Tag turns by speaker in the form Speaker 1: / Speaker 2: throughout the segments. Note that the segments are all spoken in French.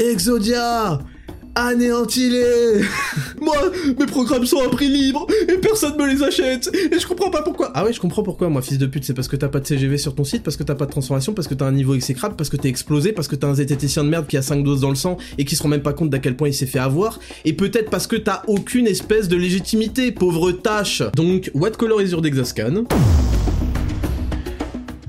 Speaker 1: Exodia Anéantis-les. Moi, mes programmes sont à prix libre, et personne me les achète, et je comprends pas pourquoi. Ah ouais, je comprends pourquoi, moi, fils de pute, c'est parce que t'as pas de CGV sur ton site, parce que t'as pas de transformation, parce que t'as un niveau exécrable, parce que t'es explosé, parce que t'as un zététicien de merde qui a 5 doses dans le sang, et qui se rend même pas compte d'à quel point il s'est fait avoir, et peut-être parce que t'as aucune espèce de légitimité, pauvre tâche. Donc, what color is your Dexascan?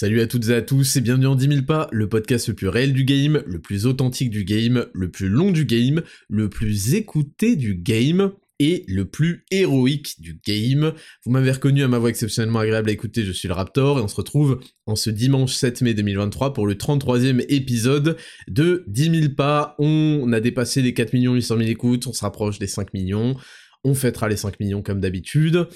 Speaker 1: Salut à toutes et à tous et bienvenue en 10 000 pas, le podcast le plus réel du game, le plus authentique du game, le plus long du game, le plus écouté du game et le plus héroïque du game. Vous m'avez reconnu à ma voix exceptionnellement agréable à écouter, je suis le Raptor et on se retrouve en ce dimanche 7 mai 2023 pour le 33e épisode de 10 000 pas. On a dépassé les 4 800 000 écoutes, on se rapproche des 5 millions, on fêtera les 5 millions comme d'habitude.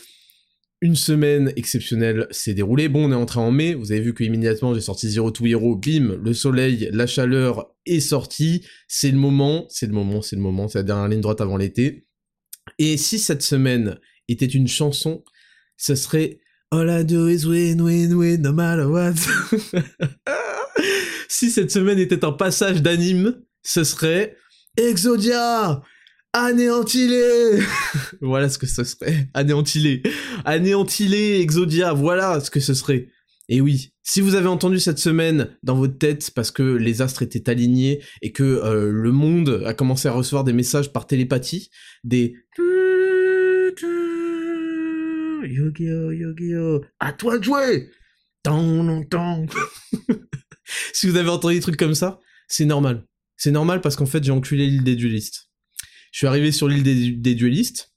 Speaker 1: Une semaine exceptionnelle s'est déroulée. Bon, on est entré en mai, vous avez vu que immédiatement j'ai sorti Zero to Hero, bim, le soleil, la chaleur est sorti. C'est le moment, c'est le moment, c'est le moment, c'est la dernière ligne droite avant l'été. Et si cette semaine était une chanson, ce serait All I do is win, win, win, no matter what. si cette semaine était un passage d'anime, ce serait Exodia Anéantis-les Voilà ce que ce serait. Anéantis-les. Anéantis-les, Exodia, voilà ce que ce serait. Et oui, si vous avez entendu cette semaine dans votre tête parce que les astres étaient alignés et que euh, le monde a commencé à recevoir des messages par télépathie, des Yu-Gi-Oh, à toi de jouer Si vous avez entendu des trucs comme ça, c'est normal. C'est normal parce qu'en fait j'ai enculé l'île des duelistes. Je suis arrivé sur l'île des, duellistes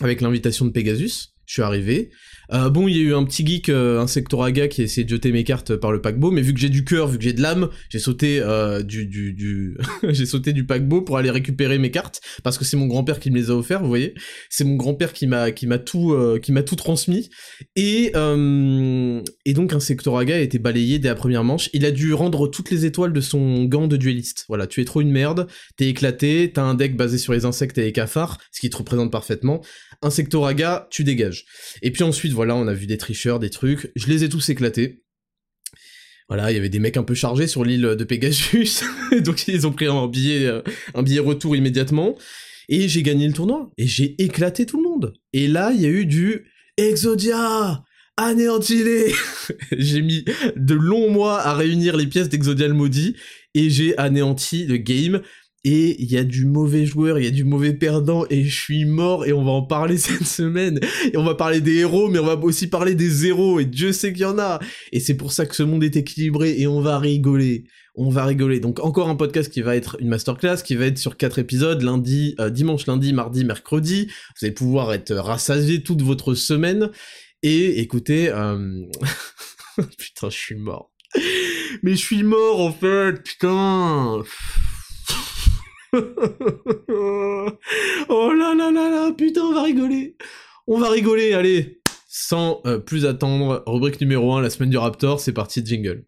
Speaker 1: avec l'invitation de Pegasus. Je suis arrivé. Euh, bon, il y a eu un petit geek, euh, un qui a essayé de jeter mes cartes par le paquebot, mais vu que j'ai du cœur, vu que j'ai de l'âme, j'ai sauté euh, j'ai sauté du paquebot pour aller récupérer mes cartes, parce que c'est mon grand-père qui me les a offerts, vous voyez. C'est mon grand-père qui m'a tout euh, qui tout transmis. Et euh, et donc un Sectoraga a été balayé dès la première manche. Il a dû rendre toutes les étoiles de son gant de dueliste. Voilà, tu es trop une merde, t'es éclaté, t'as un deck basé sur les insectes et les cafards, ce qui te représente parfaitement. Insectoraga, tu dégages. Et puis ensuite voilà, on a vu des tricheurs, des trucs, je les ai tous éclatés. Voilà, il y avait des mecs un peu chargés sur l'île de Pegasus, donc ils ont pris un billet, euh, un billet retour immédiatement, et j'ai gagné le tournoi, et j'ai éclaté tout le monde. Et là, il y a eu du Exodia anéantis J'ai mis de longs mois à réunir les pièces d'Exodia le maudit, et j'ai anéanti le game et il y a du mauvais joueur, il y a du mauvais perdant, et je suis mort, et on va en parler cette semaine. Et on va parler des héros, mais on va aussi parler des zéros, et Dieu sait qu'il y en a. Et c'est pour ça que ce monde est équilibré, et on va rigoler. On va rigoler. Donc encore un podcast qui va être une masterclass, qui va être sur quatre épisodes, lundi, euh, dimanche, lundi, mardi, mercredi. Vous allez pouvoir être rassasié toute votre semaine. Et écoutez, euh... putain, je suis mort. Mais je suis mort en fait, putain. oh là là là là, putain, on va rigoler. On va rigoler, allez. Sans euh, plus attendre, rubrique numéro 1, la semaine du Raptor, c'est parti, jingle.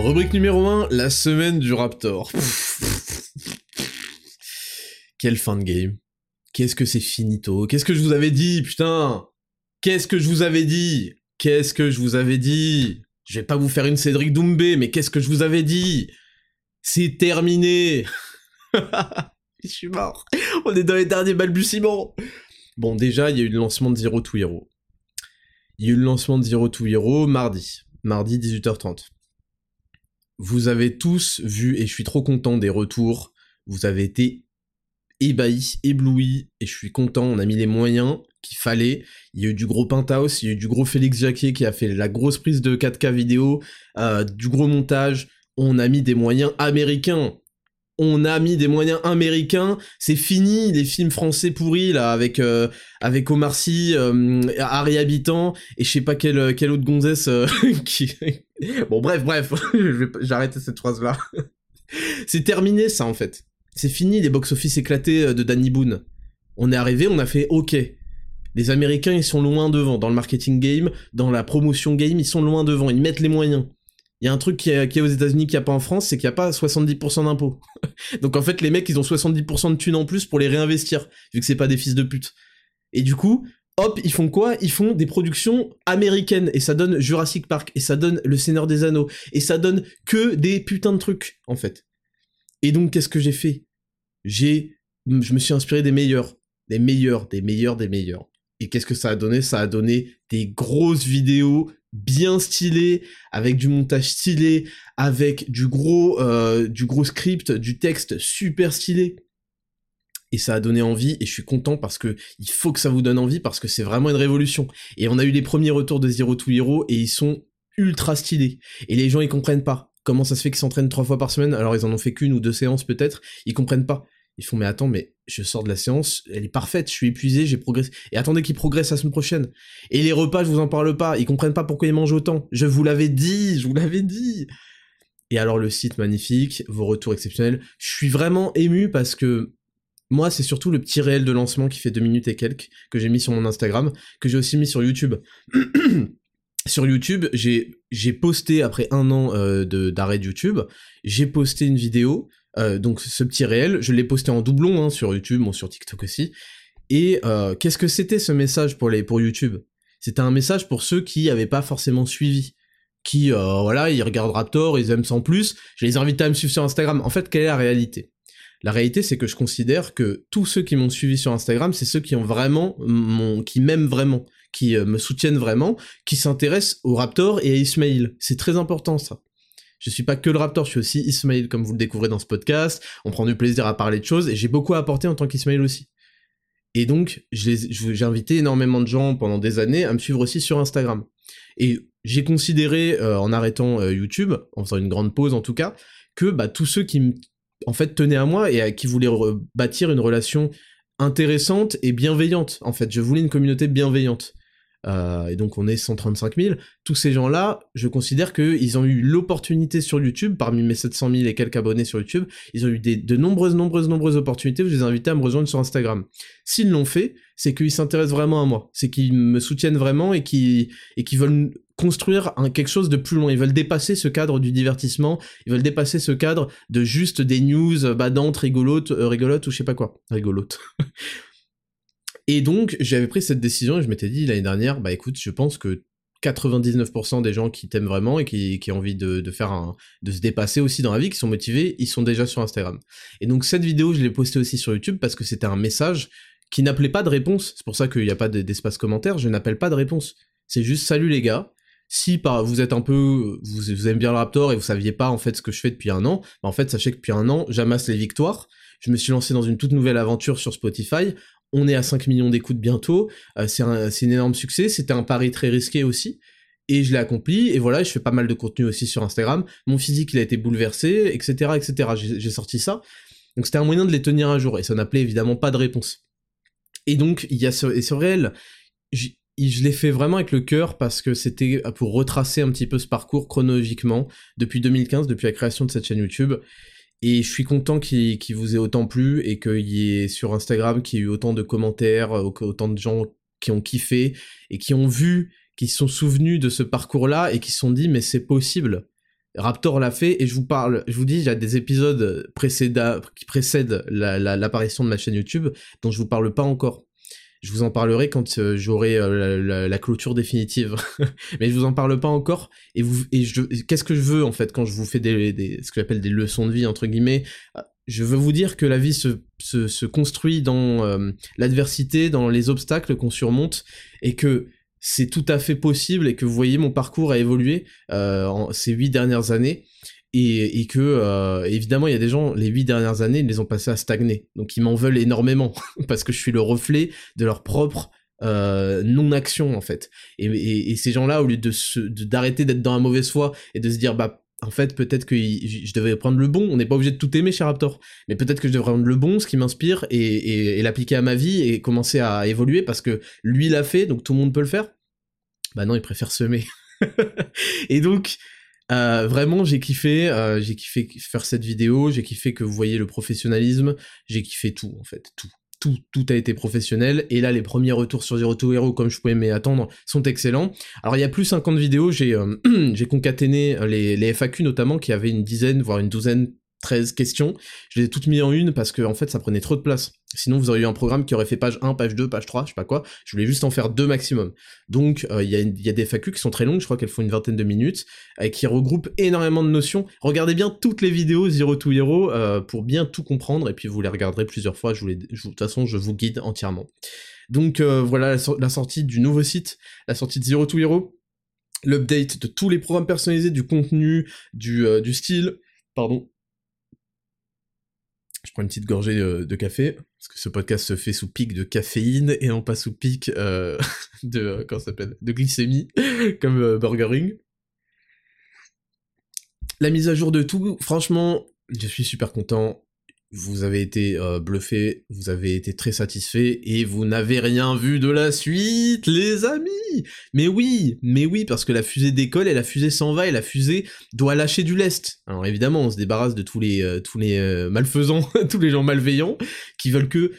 Speaker 1: Rubrique numéro 1, la semaine du Raptor. Quelle fin de game. Qu'est-ce que c'est finito Qu'est-ce que je vous avais dit, putain Qu'est-ce que je vous avais dit Qu'est-ce que je vous avais dit je vais pas vous faire une Cédric Doumbé, mais qu'est-ce que je vous avais dit? C'est terminé Je suis mort On est dans les derniers balbutiements Bon, déjà, il y a eu le lancement de Zero to Hero. Il y a eu le lancement de Zero to Hero mardi. Mardi, 18h30. Vous avez tous vu, et je suis trop content des retours, vous avez été ébahis, éblouis, et je suis content, on a mis les moyens, qu'il fallait. Il y a eu du gros Penthouse, il y a eu du gros Félix Jacquet qui a fait la grosse prise de 4K vidéo, euh, du gros montage. On a mis des moyens américains. On a mis des moyens américains. C'est fini les films français pourris là avec euh, avec Omar Sy, euh, Harry Habitant et je sais pas quelle quelle autre gonzesse qui. bon bref bref, j'arrête cette phrase là. C'est terminé ça en fait. C'est fini les box-office éclatés de Danny Boone On est arrivé, on a fait OK. Les Américains, ils sont loin devant. Dans le marketing game, dans la promotion game, ils sont loin devant. Ils mettent les moyens. Il y a un truc qui est, aux États-Unis qui n'y a pas en France, c'est qu'il n'y a pas 70% d'impôts. Donc en fait, les mecs, ils ont 70% de thunes en plus pour les réinvestir, vu que c'est pas des fils de pute. Et du coup, hop, ils font quoi? Ils font des productions américaines, et ça donne Jurassic Park, et ça donne Le Seigneur des Anneaux, et ça donne que des putains de trucs, en fait. Et donc, qu'est-ce que j'ai fait? J'ai, je me suis inspiré des meilleurs, des meilleurs, des meilleurs, des meilleurs. Et qu'est-ce que ça a donné? Ça a donné des grosses vidéos bien stylées, avec du montage stylé, avec du gros, euh, du gros script, du texte super stylé. Et ça a donné envie, et je suis content parce que il faut que ça vous donne envie, parce que c'est vraiment une révolution. Et on a eu les premiers retours de Zero to Hero, et ils sont ultra stylés. Et les gens, ils comprennent pas. Comment ça se fait qu'ils s'entraînent trois fois par semaine Alors ils en ont fait qu'une ou deux séances peut-être, ils comprennent pas. Ils font mais attends mais je sors de la séance, elle est parfaite, je suis épuisé, j'ai progressé. Et attendez qu'ils progressent la semaine prochaine. Et les repas, je vous en parle pas, ils comprennent pas pourquoi ils mangent autant. Je vous l'avais dit, je vous l'avais dit. Et alors le site magnifique, vos retours exceptionnels. Je suis vraiment ému parce que moi, c'est surtout le petit réel de lancement qui fait deux minutes et quelques que j'ai mis sur mon Instagram, que j'ai aussi mis sur YouTube. sur YouTube, j'ai posté après un an euh, d'arrêt de YouTube, j'ai posté une vidéo euh, donc ce petit réel, je l'ai posté en doublon hein, sur YouTube, bon, sur TikTok aussi. Et euh, qu'est-ce que c'était ce message pour les pour YouTube? C'était un message pour ceux qui n'avaient pas forcément suivi, qui euh, voilà, ils regardent Raptor, ils aiment sans plus. Je les invite à me suivre sur Instagram. En fait, quelle est la réalité? La réalité, c'est que je considère que tous ceux qui m'ont suivi sur Instagram, c'est ceux qui ont vraiment, mon, qui m'aiment vraiment, qui me soutiennent vraiment, qui s'intéressent au Raptor et à Ismail. C'est très important ça. Je suis pas que le Raptor, je suis aussi Ismail, comme vous le découvrez dans ce podcast. On prend du plaisir à parler de choses, et j'ai beaucoup à apporter en tant qu'Ismail aussi. Et donc, j'ai invité énormément de gens pendant des années à me suivre aussi sur Instagram. Et j'ai considéré, euh, en arrêtant euh, YouTube, en faisant une grande pause en tout cas, que bah, tous ceux qui, en fait, tenaient à moi et à, qui voulaient bâtir une relation intéressante et bienveillante. En fait, je voulais une communauté bienveillante. Euh, et donc on est 135 000, tous ces gens-là, je considère qu'ils ont eu l'opportunité sur YouTube, parmi mes 700 000 et quelques abonnés sur YouTube, ils ont eu des, de nombreuses, nombreuses, nombreuses opportunités je les ai invités à me rejoindre sur Instagram. S'ils l'ont fait, c'est qu'ils s'intéressent vraiment à moi, c'est qu'ils me soutiennent vraiment et qu'ils et qu'ils veulent construire quelque chose de plus loin. Ils veulent dépasser ce cadre du divertissement. Ils veulent dépasser ce cadre de juste des news badantes, rigolotes, euh, rigolotes ou je sais pas quoi. Rigolotes. Et donc, j'avais pris cette décision et je m'étais dit l'année dernière, bah écoute, je pense que 99% des gens qui t'aiment vraiment et qui, qui ont envie de, de, faire un, de se dépasser aussi dans la vie, qui sont motivés, ils sont déjà sur Instagram. Et donc cette vidéo, je l'ai postée aussi sur YouTube parce que c'était un message qui n'appelait pas de réponse. C'est pour ça qu'il n'y a pas d'espace commentaire, je n'appelle pas de réponse. C'est juste salut les gars. Si par, vous êtes un peu, vous, aimez bien le Raptor et vous saviez pas en fait ce que je fais depuis un an, bah, en fait sachez que depuis un an, j'amasse les victoires. Je me suis lancé dans une toute nouvelle aventure sur Spotify on est à 5 millions d'écoutes bientôt, euh, c'est un, énorme succès, c'était un pari très risqué aussi, et je l'ai accompli, et voilà, je fais pas mal de contenu aussi sur Instagram, mon physique il a été bouleversé, etc., etc., j'ai sorti ça, donc c'était un moyen de les tenir un jour, et ça n'appelait évidemment pas de réponse. Et donc, il y a ce, et réel, je l'ai fait vraiment avec le cœur parce que c'était pour retracer un petit peu ce parcours chronologiquement depuis 2015, depuis la création de cette chaîne YouTube. Et je suis content qu'il vous ait autant plu et qu'il y ait sur Instagram qu'il y ait eu autant de commentaires, euh, autant de gens qui ont kiffé et qui ont vu, qui se sont souvenus de ce parcours-là et qui se sont dit mais c'est possible. Raptor l'a fait et je vous parle, je vous dis, il y a des épisodes qui précèdent l'apparition de ma chaîne YouTube dont je vous parle pas encore je vous en parlerai quand euh, j'aurai euh, la, clôture définitive. Mais je vous en parle pas encore. Et vous, et je, qu'est-ce que je veux en fait quand je vous fais des, des ce que j'appelle des leçons de vie entre guillemets? Je veux vous dire que la vie se, se, se construit dans euh, l'adversité, dans les obstacles qu'on surmonte, et que c'est tout à fait possible et que vous voyez mon parcours a évolué en ces huit dernières années et, que euh, évidemment il y a des gens les huit dernières années ils les ont passées à stagner donc ils m'en veulent énormément parce que je suis le reflet de leur propre euh, non-action en fait et, ces gens-là au lieu de d'arrêter d'être dans la mauvaise foi et de se dire bah en fait, peut-être que je devais prendre le bon. On n'est pas obligé de tout aimer chez Raptor. Mais peut-être que je devrais prendre le bon, ce qui m'inspire, et, et l'appliquer à ma vie et commencer à évoluer parce que lui l'a fait, donc tout le monde peut le faire. Bah non, il préfère semer. et donc, euh, vraiment, j'ai kiffé, euh, j'ai kiffé faire cette vidéo, j'ai kiffé que vous voyez le professionnalisme, j'ai kiffé tout en fait, tout, tout, tout a été professionnel. Et là, les premiers retours sur Zero to Hero, comme je pouvais m'y attendre, sont excellents. Alors, il y a plus 50 vidéos, j'ai euh, j'ai concaténé les, les FAQ notamment, qui avaient une dizaine, voire une douzaine 13 questions. Je les ai toutes mis en une parce que en fait ça prenait trop de place. Sinon vous auriez eu un programme qui aurait fait page 1, page 2, page 3, je sais pas quoi. Je voulais juste en faire deux maximum. Donc euh, il y, a, des FAQ qui sont très longues, je crois qu'elles font une vingtaine de minutes, et qui regroupent énormément de notions. Regardez bien toutes les vidéos Zero to Hero euh, pour bien tout comprendre, et puis vous les regarderez plusieurs fois. Je de toute façon je vous guide entièrement. Donc euh, voilà la, sortie du nouveau site, la sortie de Zero to Hero l'update de tous les programmes personnalisés, du contenu, du style, pardon, je prends une petite gorgée euh, de, café, parce que ce podcast se fait sous pic de caféine et non pas sous pic euh, de, euh, de glycémie, comme Burgering. La mise à jour de tout, franchement, je suis super content vous avez été euh, bluffé, vous avez été très satisfait et vous n'avez rien vu de la suite, les amis. Mais oui, mais oui, parce que la fusée décolle et la fusée s'en va et la fusée doit lâcher du lest. Alors évidemment, on se débarrasse de tous les euh, tous euh, malfaisants, tous les gens malveillants qui veulent que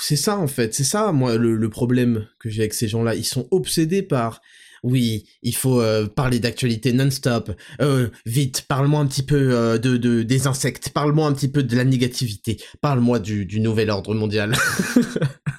Speaker 1: c'est ça en fait, c'est ça moi le problème que j'ai avec ces gens-là. Ils sont obsédés par oui, il faut euh, parler d'actualité non-stop. Euh, vite, parle-moi un petit peu euh, de, de, des insectes, parle-moi un petit peu de la négativité, parle-moi du nouvel ordre mondial.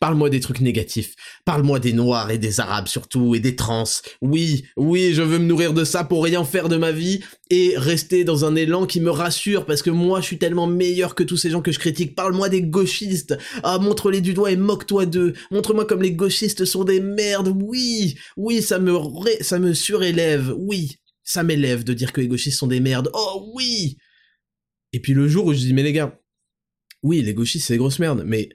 Speaker 1: Parle-moi des trucs négatifs. Parle-moi des noirs et des arabes surtout et des trans. Oui, oui, je veux me nourrir de ça pour rien faire de ma vie et rester dans un élan qui me rassure parce que moi je suis tellement meilleur que tous ces gens que je critique. Parle-moi des gauchistes. Ah, montre-les du doigt et moque-toi d'eux. Montre-moi comme les gauchistes sont des merdes. Oui, oui, ça me ça me surélève. Oui, ça m'élève de dire que les gauchistes sont des merdes. Oh oui. Et puis le jour où je dis mais les gars, oui, les gauchistes c'est des grosses merdes, mais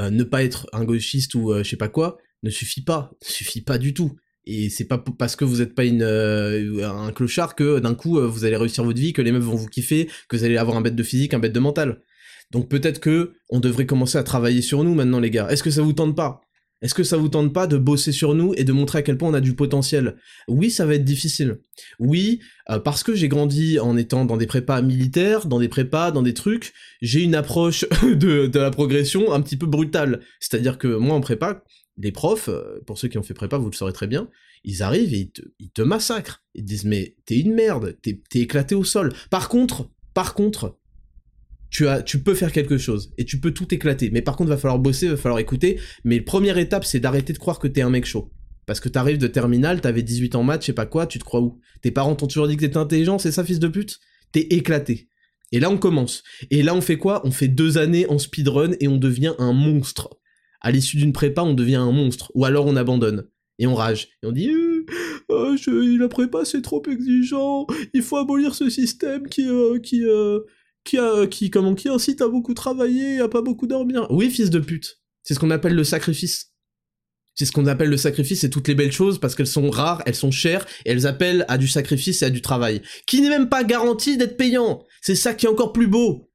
Speaker 1: euh, ne pas être un gauchiste ou euh, je sais pas quoi ne suffit pas, ne suffit pas du tout. Et c'est pas parce que vous n'êtes pas euh, un clochard que d'un coup vous allez réussir votre vie, que les meufs vont vous kiffer, que vous allez avoir un bête de physique, un bête de mental. Donc peut-être que on devrait commencer à travailler sur nous maintenant les gars. Est-ce que ça vous tente pas? Est-ce que ça vous tente pas de bosser sur nous et de montrer à quel point on a du potentiel? Oui, ça va être difficile. Oui, euh, parce que j'ai grandi en étant dans des prépas militaires, dans des prépas, dans des trucs, j'ai une approche de, la progression un petit peu brutale. C'est-à-dire que moi en prépa, les profs, euh, pour ceux qui ont fait prépa, vous le saurez très bien, ils arrivent et ils te, massacrent. Ils disent mais t'es une merde, t'es éclaté au sol. Par contre, par contre, tu, as, tu peux faire quelque chose et tu peux tout éclater. Mais par contre, va falloir bosser, va falloir écouter. Mais première étape, c'est d'arrêter de croire que t'es un mec chaud. Parce que t'arrives de terminale, t'avais 18 ans maths, je sais pas quoi, tu te crois où? Tes parents t'ont toujours dit que t'étais intelligent, c'est ça, fils de pute? T'es éclaté. Et là, on commence. Et là, on fait quoi? On fait deux années en speedrun et on devient un monstre. À l'issue d'une prépa, on devient un monstre. Ou alors on abandonne. Et on rage. Et on dit euh, je, la prépa, c'est trop exigeant. Il faut abolir ce système qui... Euh, qui euh, qui, a, qui, comment, qui incite à beaucoup travailler, à pas beaucoup dormir. Oui, fils de pute. C'est ce qu'on appelle le sacrifice. C'est ce qu'on appelle le sacrifice et toutes les belles choses parce qu'elles sont rares, elles sont chères et elles appellent à du sacrifice et à du travail. Qui n'est même pas garanti d'être payant. C'est ça qui est encore plus beau.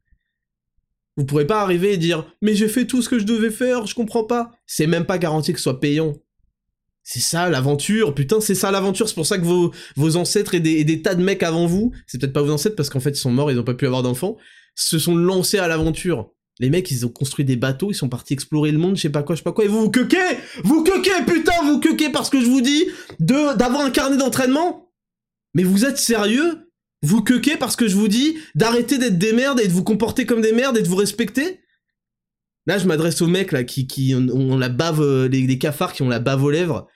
Speaker 1: Vous pourrez pas arriver et dire mais j'ai fait tout ce que je devais faire, je comprends pas. C'est même pas garanti que ce soit payant. C'est ça l'aventure, putain, c'est ça l'aventure. C'est pour ça que vos, vos ancêtres et des, tas de mecs avant vous, c'est peut-être pas vos ancêtres parce qu'en fait ils sont morts, ils ont pas pu avoir d'enfants, se sont lancés à l'aventure. Les mecs, ils ont construit des bateaux, ils sont partis explorer le monde, je sais pas quoi, je sais pas quoi, et vous vous quequez? Vous quequez, putain, vous quequez parce que je vous dis de d'avoir un carnet d'entraînement? Mais vous êtes sérieux? Vous quequez parce que je vous dis d'arrêter d'être des merdes et de vous comporter comme des merdes et de vous respecter? Là, je m'adresse aux mecs là qui, qui ont, la bave, euh, les cafards qui ont la bave aux lèvres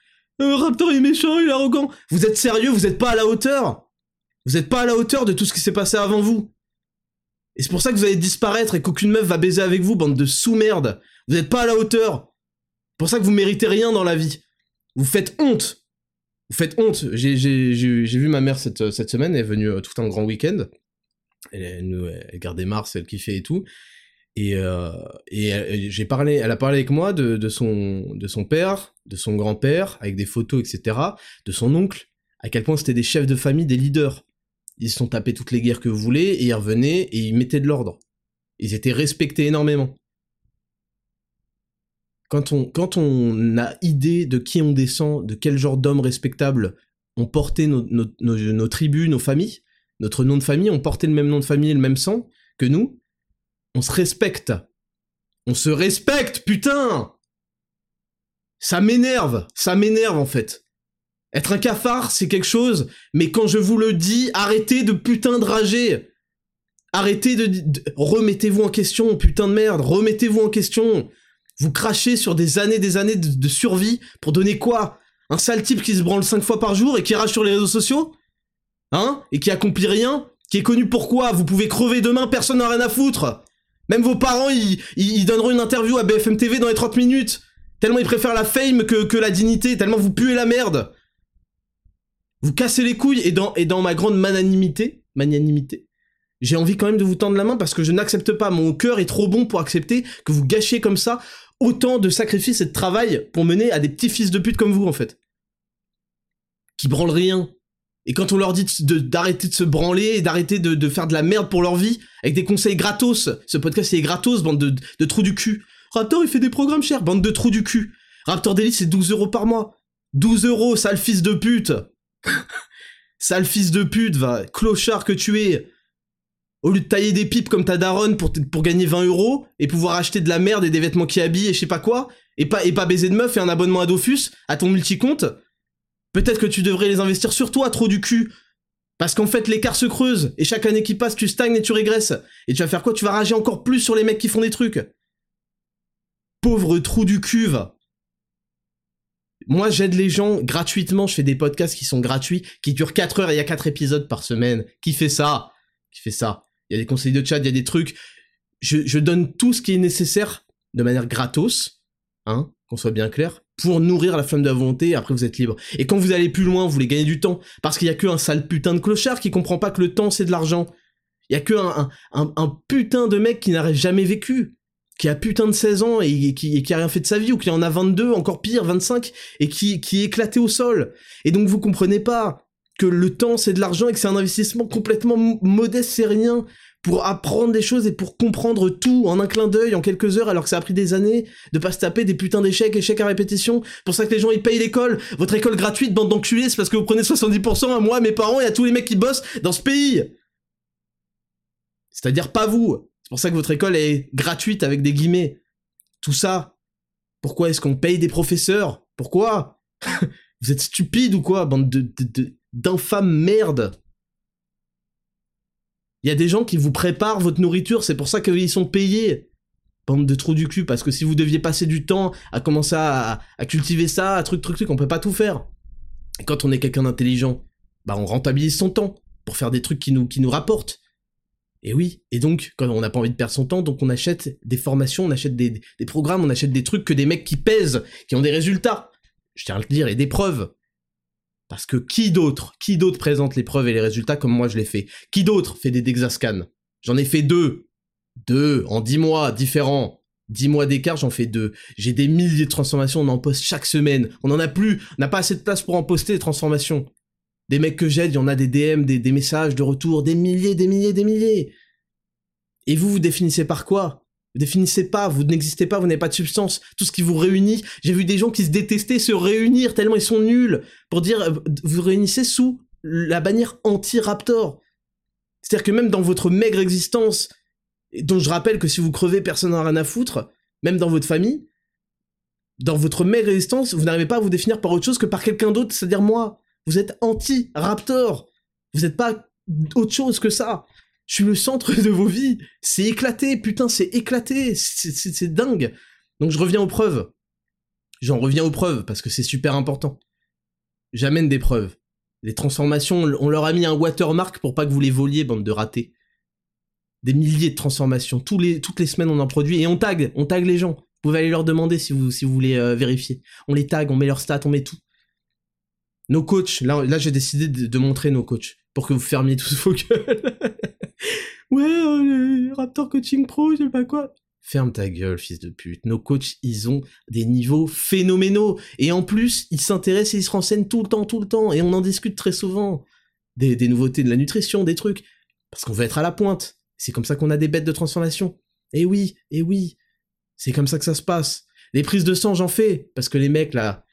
Speaker 1: euh, Raptor est méchant, il est arrogant. Vous êtes sérieux Vous êtes pas à la hauteur Vous êtes pas à la hauteur de tout ce qui s'est passé avant vous. Et c'est pour ça que vous allez disparaître et qu'aucune meuf va baiser avec vous, bande de sous-merde. Vous êtes pas à la hauteur. C'est pour ça que vous méritez rien dans la vie. Vous faites honte. Vous faites honte. J'ai vu ma mère cette, semaine, elle est venue euh, tout un grand week-end. Elle, elle, elle gardait Mars, elle kiffait et tout. Et, euh, j'ai parlé, elle a parlé avec moi de son père, de son grand-père, avec des photos, etc., de son oncle, à quel point c'était des chefs de famille, des leaders. Ils se sont tapés toutes les guerres que vous voulez, et ils revenaient, et ils mettaient de l'ordre. Ils étaient respectés énormément. Quand on, a idée de qui on descend, de quel genre d'hommes respectables ont porté nos, nos tribus, nos familles, notre nom de famille, ont porté le même nom de famille et le même sang que nous, on se respecte. On se respecte, putain Ça m'énerve, ça m'énerve en fait. Être un cafard, c'est quelque chose, mais quand je vous le dis, arrêtez de putain de rager. Arrêtez de... Remettez-vous en question, putain de merde, remettez-vous en question. Vous crachez sur des années des années de, survie pour donner quoi? Un sale type qui se branle cinq fois par jour et qui rage sur les réseaux sociaux? Hein? Et qui accomplit rien Qui est connu pourquoi Vous pouvez crever demain, personne n'a rien à foutre Même vos parents, ils, ils, donneront une interview à BFM TV dans les 30 minutes Tellement ils préfèrent la fame que, la dignité, tellement vous puez la merde Vous cassez les couilles et dans, et dans ma grande magnanimité, magnanimité, j'ai envie quand même de vous tendre la main parce que je n'accepte pas. Mon cœur est trop bon pour accepter que vous gâchiez comme ça autant de sacrifices et de travail pour mener à des petits fils de pute comme vous, en fait. Qui branlent rien. Et quand on leur dit d'arrêter de, se branler et d'arrêter de, faire de la merde pour leur vie, avec des conseils gratos, ce podcast est gratos, bande de, de trous du cul. Raptor, il fait des programmes chers, bande de trous du cul. Raptor Daily, c'est 12 euros par mois. 12 euros, sale fils de pute. sale fils de pute, va, clochard que tu es. Au lieu de tailler des pipes comme ta daronne pour, gagner 20 euros et pouvoir acheter de la merde et des vêtements qui habillent et je sais pas quoi, et pas, et pas baiser de meuf et un abonnement à Dofus, à ton multicompte, peut-être que tu devrais les investir sur toi, trop du cul. Parce qu'en fait, l'écart se creuse, et chaque année qui passe, tu stagnes et tu régresses. Et tu vas faire quoi? Tu vas rager encore plus sur les mecs qui font des trucs. Pauvre trou du cul, va. Moi, j'aide les gens gratuitement, je fais des podcasts qui sont gratuits, qui durent 4 heures et il y a 4 épisodes par semaine. Qui fait ça? Qui fait ça? Il y a des conseils de chat, il y a des trucs. Je, donne tout ce qui est nécessaire de manière gratos, hein, qu'on soit bien clair, pour nourrir la flamme de la volonté, après vous êtes libre. Et quand vous allez plus loin, vous voulez gagner du temps, parce qu'il y a que un sale putain de clochard qui comprend pas que le temps c'est de l'argent. Il y a que un, un, putain de mec qui n'aurait jamais vécu, qui a putain de 16 ans et, qui, a rien fait de sa vie, ou qui en a 22, encore pire, 25, et qui, qui est éclaté au sol. Et donc vous comprenez pas que le temps c'est de l'argent et que c'est un investissement complètement modeste, c'est rien pour apprendre des choses et pour comprendre tout en un clin d'œil en quelques heures alors que ça a pris des années de pas se taper des putains d'échecs, échecs à répétition. Pour ça que les gens ils payent l'école, votre école gratuite, bande d'enculés, c'est parce que vous prenez 70% à moi, mes parents et à tous les mecs qui bossent dans ce pays. C'est-à-dire pas vous. C'est pour ça que votre école est gratuite avec des guillemets. Tout ça. Pourquoi est-ce qu'on paye des professeurs? Pourquoi? Vous êtes stupide ou quoi, bande de, de d'infâme merde. Il y a des gens qui vous préparent votre nourriture, c'est pour ça qu'ils sont payés. Bande de trous du cul, parce que si vous deviez passer du temps à commencer à, cultiver ça, à truc, truc, truc, on peut pas tout faire. Et quand on est quelqu'un d'intelligent, bah on rentabilise son temps pour faire des trucs qui nous rapportent. Et oui, et donc, quand on n'a pas envie de perdre son temps, donc on achète des formations, on achète des, programmes, on achète des trucs que des mecs qui pèsent, qui ont des résultats. Je tiens à le dire, et des preuves. Parce que qui d'autre, qui d'autre présente les preuves et les résultats comme moi je l'ai fait? Qui d'autre fait des Dexascans J'en ai fait deux. Deux, en dix mois, différents. Dix mois d'écart, j'en fais deux. J'ai des milliers de transformations, on en poste chaque semaine. On en a plus, on n'a pas assez de place pour en poster des transformations. Des mecs que j'aide, il y en a des DM, des, messages de retour, des milliers, des milliers, des milliers. Et vous, vous définissez par quoi? Vous définissez pas, vous n'existez pas, vous n'avez pas de substance. Tout ce qui vous réunit, j'ai vu des gens qui se détestaient se réunir tellement ils sont nuls pour dire euh, vous réunissez sous la bannière anti-Raptor. C'est-à-dire que même dans votre maigre existence, dont je rappelle que si vous crevez, personne n'en a rien à foutre, même dans votre famille, dans votre maigre existence, vous n'arrivez pas à vous définir par autre chose que par quelqu'un d'autre, c'est-à-dire moi. Vous êtes anti-Raptor. Vous n'êtes pas autre chose que ça. Je suis le centre de vos vies. C'est éclaté, putain, c'est éclaté. C'est dingue. Donc je reviens aux preuves. J'en reviens aux preuves parce que c'est super important. J'amène des preuves. Les transformations, on leur a mis un watermark pour pas que vous les voliez, bande de ratés. Des milliers de transformations. Toutes les semaines, on en produit et on tag, on tag les gens. Vous pouvez aller leur demander si vous, si vous voulez euh, vérifier. On les tag, on met leurs stats, on met tout. Nos coachs, là, j'ai décidé de, montrer nos coachs pour que vous fermiez tous vos gueules. ouais, euh, Raptor Coaching Pro, je sais pas quoi. Ferme ta gueule, fils de pute. Nos coachs, ils ont des niveaux phénoménaux. Et en plus, ils s'intéressent et ils se renseignent tout le temps, tout le temps. Et on en discute très souvent. Des, des nouveautés de la nutrition, des trucs. Parce qu'on veut être à la pointe. C'est comme ça qu'on a des bêtes de transformation. Et oui, et oui. C'est comme ça que ça se passe. Les prises de sang, j'en fais. Parce que les mecs, là,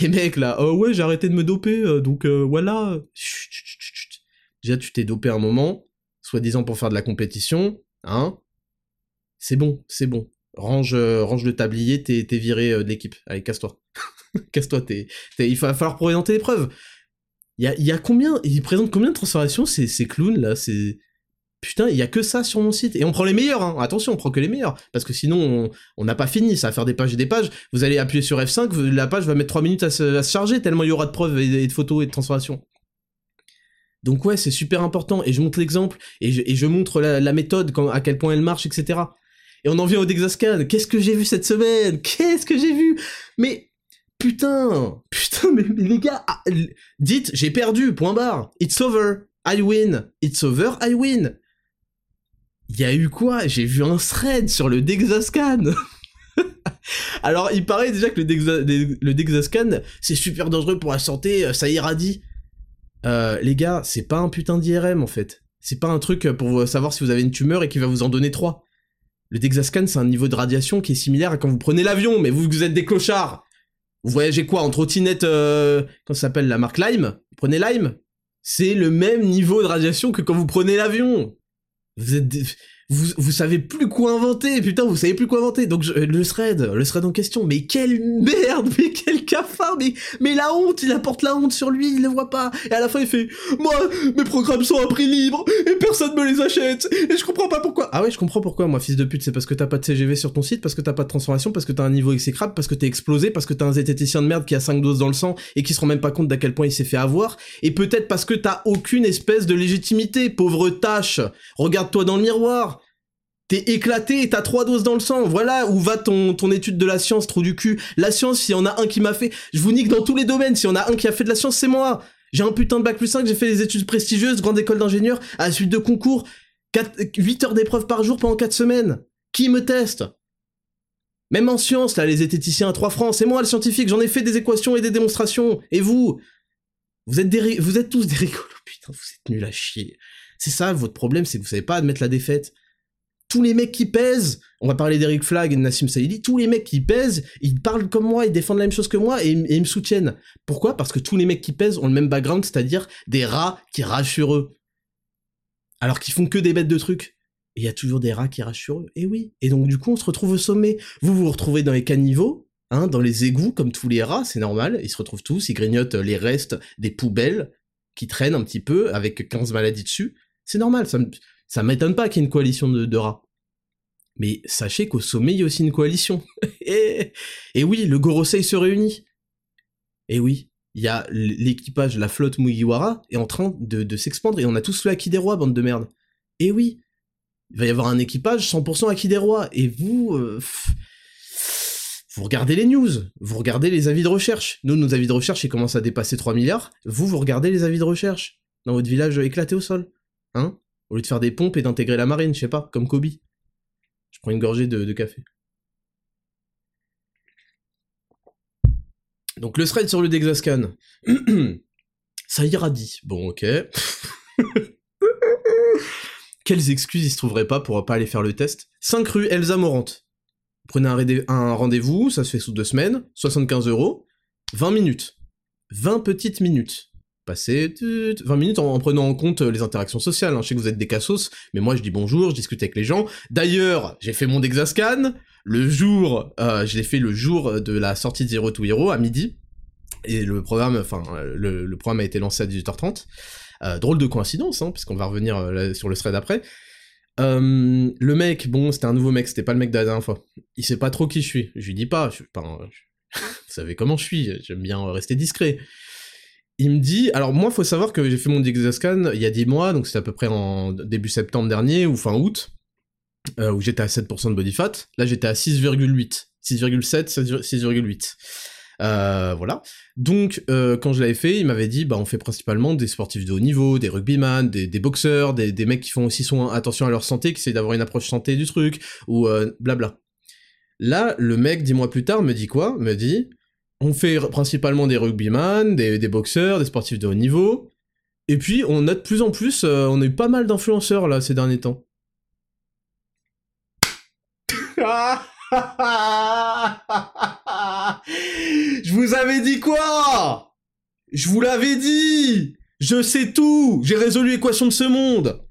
Speaker 1: les mecs là, oh ouais, j'ai arrêté de me doper, euh, donc euh, voilà. Chut, chut, chut, Déjà, tu t'es dopé un moment, soi-disant pour faire de la compétition, hein. C'est bon, c'est bon. range, range le tablier, t'es, viré de l'équipe. Allez, casse-toi. casse-toi, t'es, il va falloir présenter les preuves. Il y a, combien, il présente combien de transformations ces, ces clowns là C'est putain, il y a que ça sur mon site. Et on prend les meilleurs, hein. attention, on prend que les meilleurs. Parce que sinon, on n'a pas fini, ça va faire des pages et des pages. Vous allez appuyer sur F5, la page va mettre 3 minutes à se, charger, tellement il y aura de preuves et, de photos et de transformations. Donc ouais, c'est super important. Et je montre l'exemple, et je, montre la, méthode, à quel point elle marche, etc. Et on en vient au Dexascan. Qu'est-ce que j'ai vu cette semaine? Qu'est-ce que j'ai vu? Mais putain, putain, mais, les gars, ah, dites, j'ai perdu, point barre. It's over, I win. It's over, I win. Il y a eu quoi? J'ai vu un thread sur le Dexascan Alors, il paraît déjà que le, Dexascan, c'est super dangereux pour la santé, euh, ça irradie. Euh, les gars, c'est pas un putain d'IRM en fait. C'est pas un truc pour savoir si vous avez une tumeur et qui va vous en donner trois. Le Dexascan, c'est un niveau de radiation qui est similaire à quand vous prenez l'avion, mais vous, vous êtes des clochards. Vous voyagez quoi? En trottinette, euh, comment ça s'appelle la marque Lime? Vous prenez Lime? C'est le même niveau de radiation que quand vous prenez l'avion. Vous êtes vous, vous savez plus quoi inventer, putain, vous savez plus quoi inventer. Donc le thread, le thread en question, mais quelle merde, mais quel cafard, mais, mais la honte, il apporte la honte sur lui, il le voit pas. Et à la fin il fait, moi, mes programmes sont à prix libre, et personne me les achète, et je comprends pas pourquoi. Ah ouais, je comprends pourquoi, moi, fils de pute, c'est parce que t'as pas de CGV sur ton site, parce que t'as pas de transformation, parce que t'as un niveau exécrable, parce que t'es explosé, parce que t'as un zététicien de merde qui a 5 doses dans le sang, et qui se rend même pas compte d'à quel point il s'est fait avoir, et peut-être parce que t'as aucune espèce de légitimité, pauvre tâche. Regarde-toi dans le miroir. Éclaté t'as trois doses dans le sang. Voilà où va ton, ton étude de la science, trou du cul. La science, s'il y en a un qui m'a fait, je vous nique dans tous les domaines. S'il y en a un qui a fait de la science, c'est moi. J'ai un putain de bac plus 5, j'ai fait des études prestigieuses, grande école d'ingénieur, à la suite de concours, 8 heures d'épreuves par jour pendant 4 semaines. Qui me teste? Même en science, là, les zététiciens à 3 francs, c'est moi le scientifique, j'en ai fait des équations et des démonstrations. Et vous? Vous êtes des vous êtes tous des rigolos, putain, vous êtes nuls à chier. C'est ça, votre problème, c'est que vous savez pas admettre la défaite tous les mecs qui pèsent, on va parler d'Eric Flag et de Nassim Saïdi, tous les mecs qui pèsent, ils parlent comme moi, ils défendent la même chose que moi et, ils me soutiennent. Pourquoi? Parce que tous les mecs qui pèsent ont le même background, c'est-à-dire des rats qui ragent sur eux. Alors qu'ils font que des bêtes de trucs. Il y a toujours des rats qui ragent sur eux. Et oui. Et donc du coup, on se retrouve au sommet. Vous vous retrouvez dans les caniveaux, hein, dans les égouts, comme tous les rats, c'est normal. Ils se retrouvent tous, ils grignotent les restes des poubelles qui traînent un petit peu avec 15 maladies dessus. C'est normal, ça ça m'étonne pas qu'il y ait une coalition de, rats. Mais sachez qu'au sommet, il y a aussi une coalition. et, oui, le Gorosei se réunit. Et oui, il y a l'équipage, la flotte Mugiwara est en train de, s'expandre et on a tous le Haki des Rois, bande de merde. Et oui, il va y avoir un équipage 100% Haki des Rois. Et vous... Euh, vous regardez les news, vous regardez les avis de recherche. Nous, nos avis de recherche, ils commencent à dépasser 3 milliards. Vous, vous regardez les avis de recherche. Dans votre village éclaté au sol. Hein? Au lieu de faire des pompes et d'intégrer la marine, je sais pas, comme Kobe. Prends une gorgée de, café. Donc le thread sur le Dexascan. Ça irradie. Bon, ok. Quelles excuses il se trouverait pas pour pas aller faire le test? 5 rue Elsa Morante. Prenez un rendez-vous, ça se fait sous deux semaines, 75 euros, 20 minutes. 20 petites minutes passer 20 minutes en, prenant en compte euh, les interactions sociales. Hein. Je sais que vous êtes des cassos, mais moi je dis bonjour, je discute avec les gens. D'ailleurs, j'ai fait mon Dexascan, le jour, euh, je l'ai fait le jour de la sortie de Zero to Hero à midi. Et le programme, enfin, le, programme a été lancé à 18h30. Euh, drôle de coïncidence, hein, puisqu'on va revenir sur le thread après. le mec, bon, c'était un nouveau mec, c'était pas le mec de la dernière fois. Il sait pas trop qui je suis. Je lui dis pas, je suis pas vous savez comment je suis, j'aime bien rester discret il me dit, alors moi, faut savoir que j'ai fait mon Dexascan il y a 10 mois, donc c'était à peu près en début septembre dernier ou fin août, euh, où j'étais à 7% de body fat. Là, j'étais à 6,8, 6,7, 6,8. Euh, voilà. Donc, euh, quand je l'avais fait, il m'avait dit, bah, on fait principalement des sportifs de haut niveau, des rugbyman, des, boxeurs, des, mecs qui font aussi soin, attention à leur santé, qui essaient d'avoir une approche santé du truc, ou blabla. Là, le mec, dix mois plus tard, me dit quoi? Me dit, on fait principalement des rugbyman, des, des, boxeurs, des sportifs de haut niveau. Et puis, on a de plus en plus, euh, on a eu pas mal d'influenceurs là ces derniers temps. Je vous avais dit quoi? Je vous l'avais dit Je sais tout J'ai résolu l'équation de ce monde